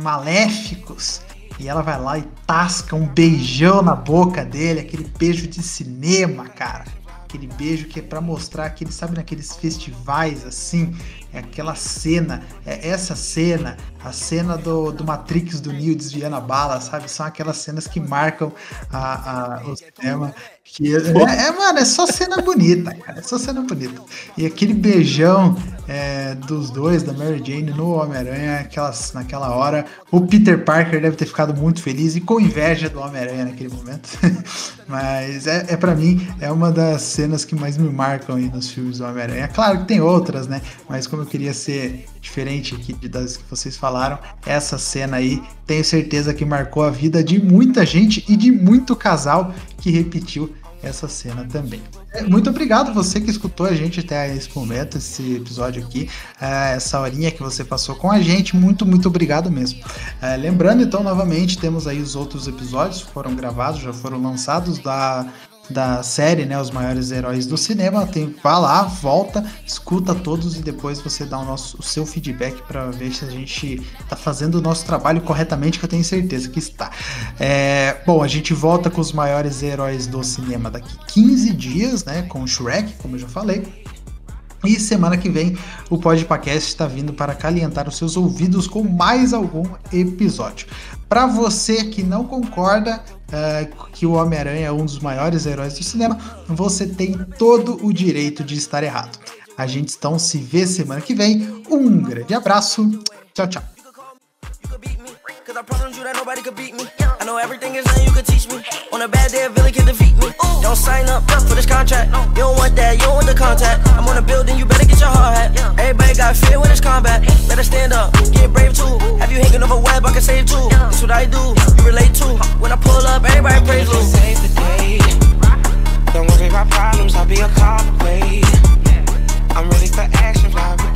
maléficos. E ela vai lá e tasca um beijão na boca dele, aquele beijo de cinema, cara. Aquele beijo que é para mostrar aquele, sabe, naqueles festivais assim, é aquela cena, é essa cena, a cena do, do Matrix do Neo desviando a bala, sabe? São aquelas cenas que marcam a, a, o cinema. Que é, é, mano, é só cena bonita, cara. É só cena bonita. E aquele beijão é, dos dois, da Mary Jane no Homem-Aranha, naquela hora. O Peter Parker deve ter ficado muito feliz e com inveja do Homem-Aranha naquele momento. Mas é, é para mim, é uma das cenas que mais me marcam aí nos filmes do Homem-Aranha. Claro que tem outras, né? Mas como eu queria ser diferente aqui das que vocês falaram, essa cena aí tenho certeza que marcou a vida de muita gente e de muito casal que repetiu essa cena também. É, muito obrigado você que escutou a gente até esse momento, esse episódio aqui, é, essa horinha que você passou com a gente, muito, muito obrigado mesmo. É, lembrando então, novamente, temos aí os outros episódios que foram gravados, já foram lançados da da série, né, os maiores heróis do cinema, tem vá lá, volta, escuta todos e depois você dá o, nosso, o seu feedback para ver se a gente está fazendo o nosso trabalho corretamente, que eu tenho certeza que está. É, bom, a gente volta com os maiores heróis do cinema daqui 15 dias, né, com Shrek, como eu já falei. E semana que vem o Podpacast está vindo para calentar os seus ouvidos com mais algum episódio. Para você que não concorda é, que o Homem-Aranha é um dos maiores heróis do cinema, você tem todo o direito de estar errado. A gente então se vê semana que vem. Um grande abraço. Tchau, tchau. Know everything is nothing you could teach me. On a bad day, a villain can defeat me. Don't sign up for this contract. You don't want that, you don't want the contact. I'm on a building, you better get your heart hat. Everybody got fear when it's combat. Better stand up, get brave too. Have you hanging over web, I can save too. That's what I do, you relate to. When I pull up, everybody praise Lou. Save the day. Don't worry about problems, I'll be a cop away. I'm ready for action, fly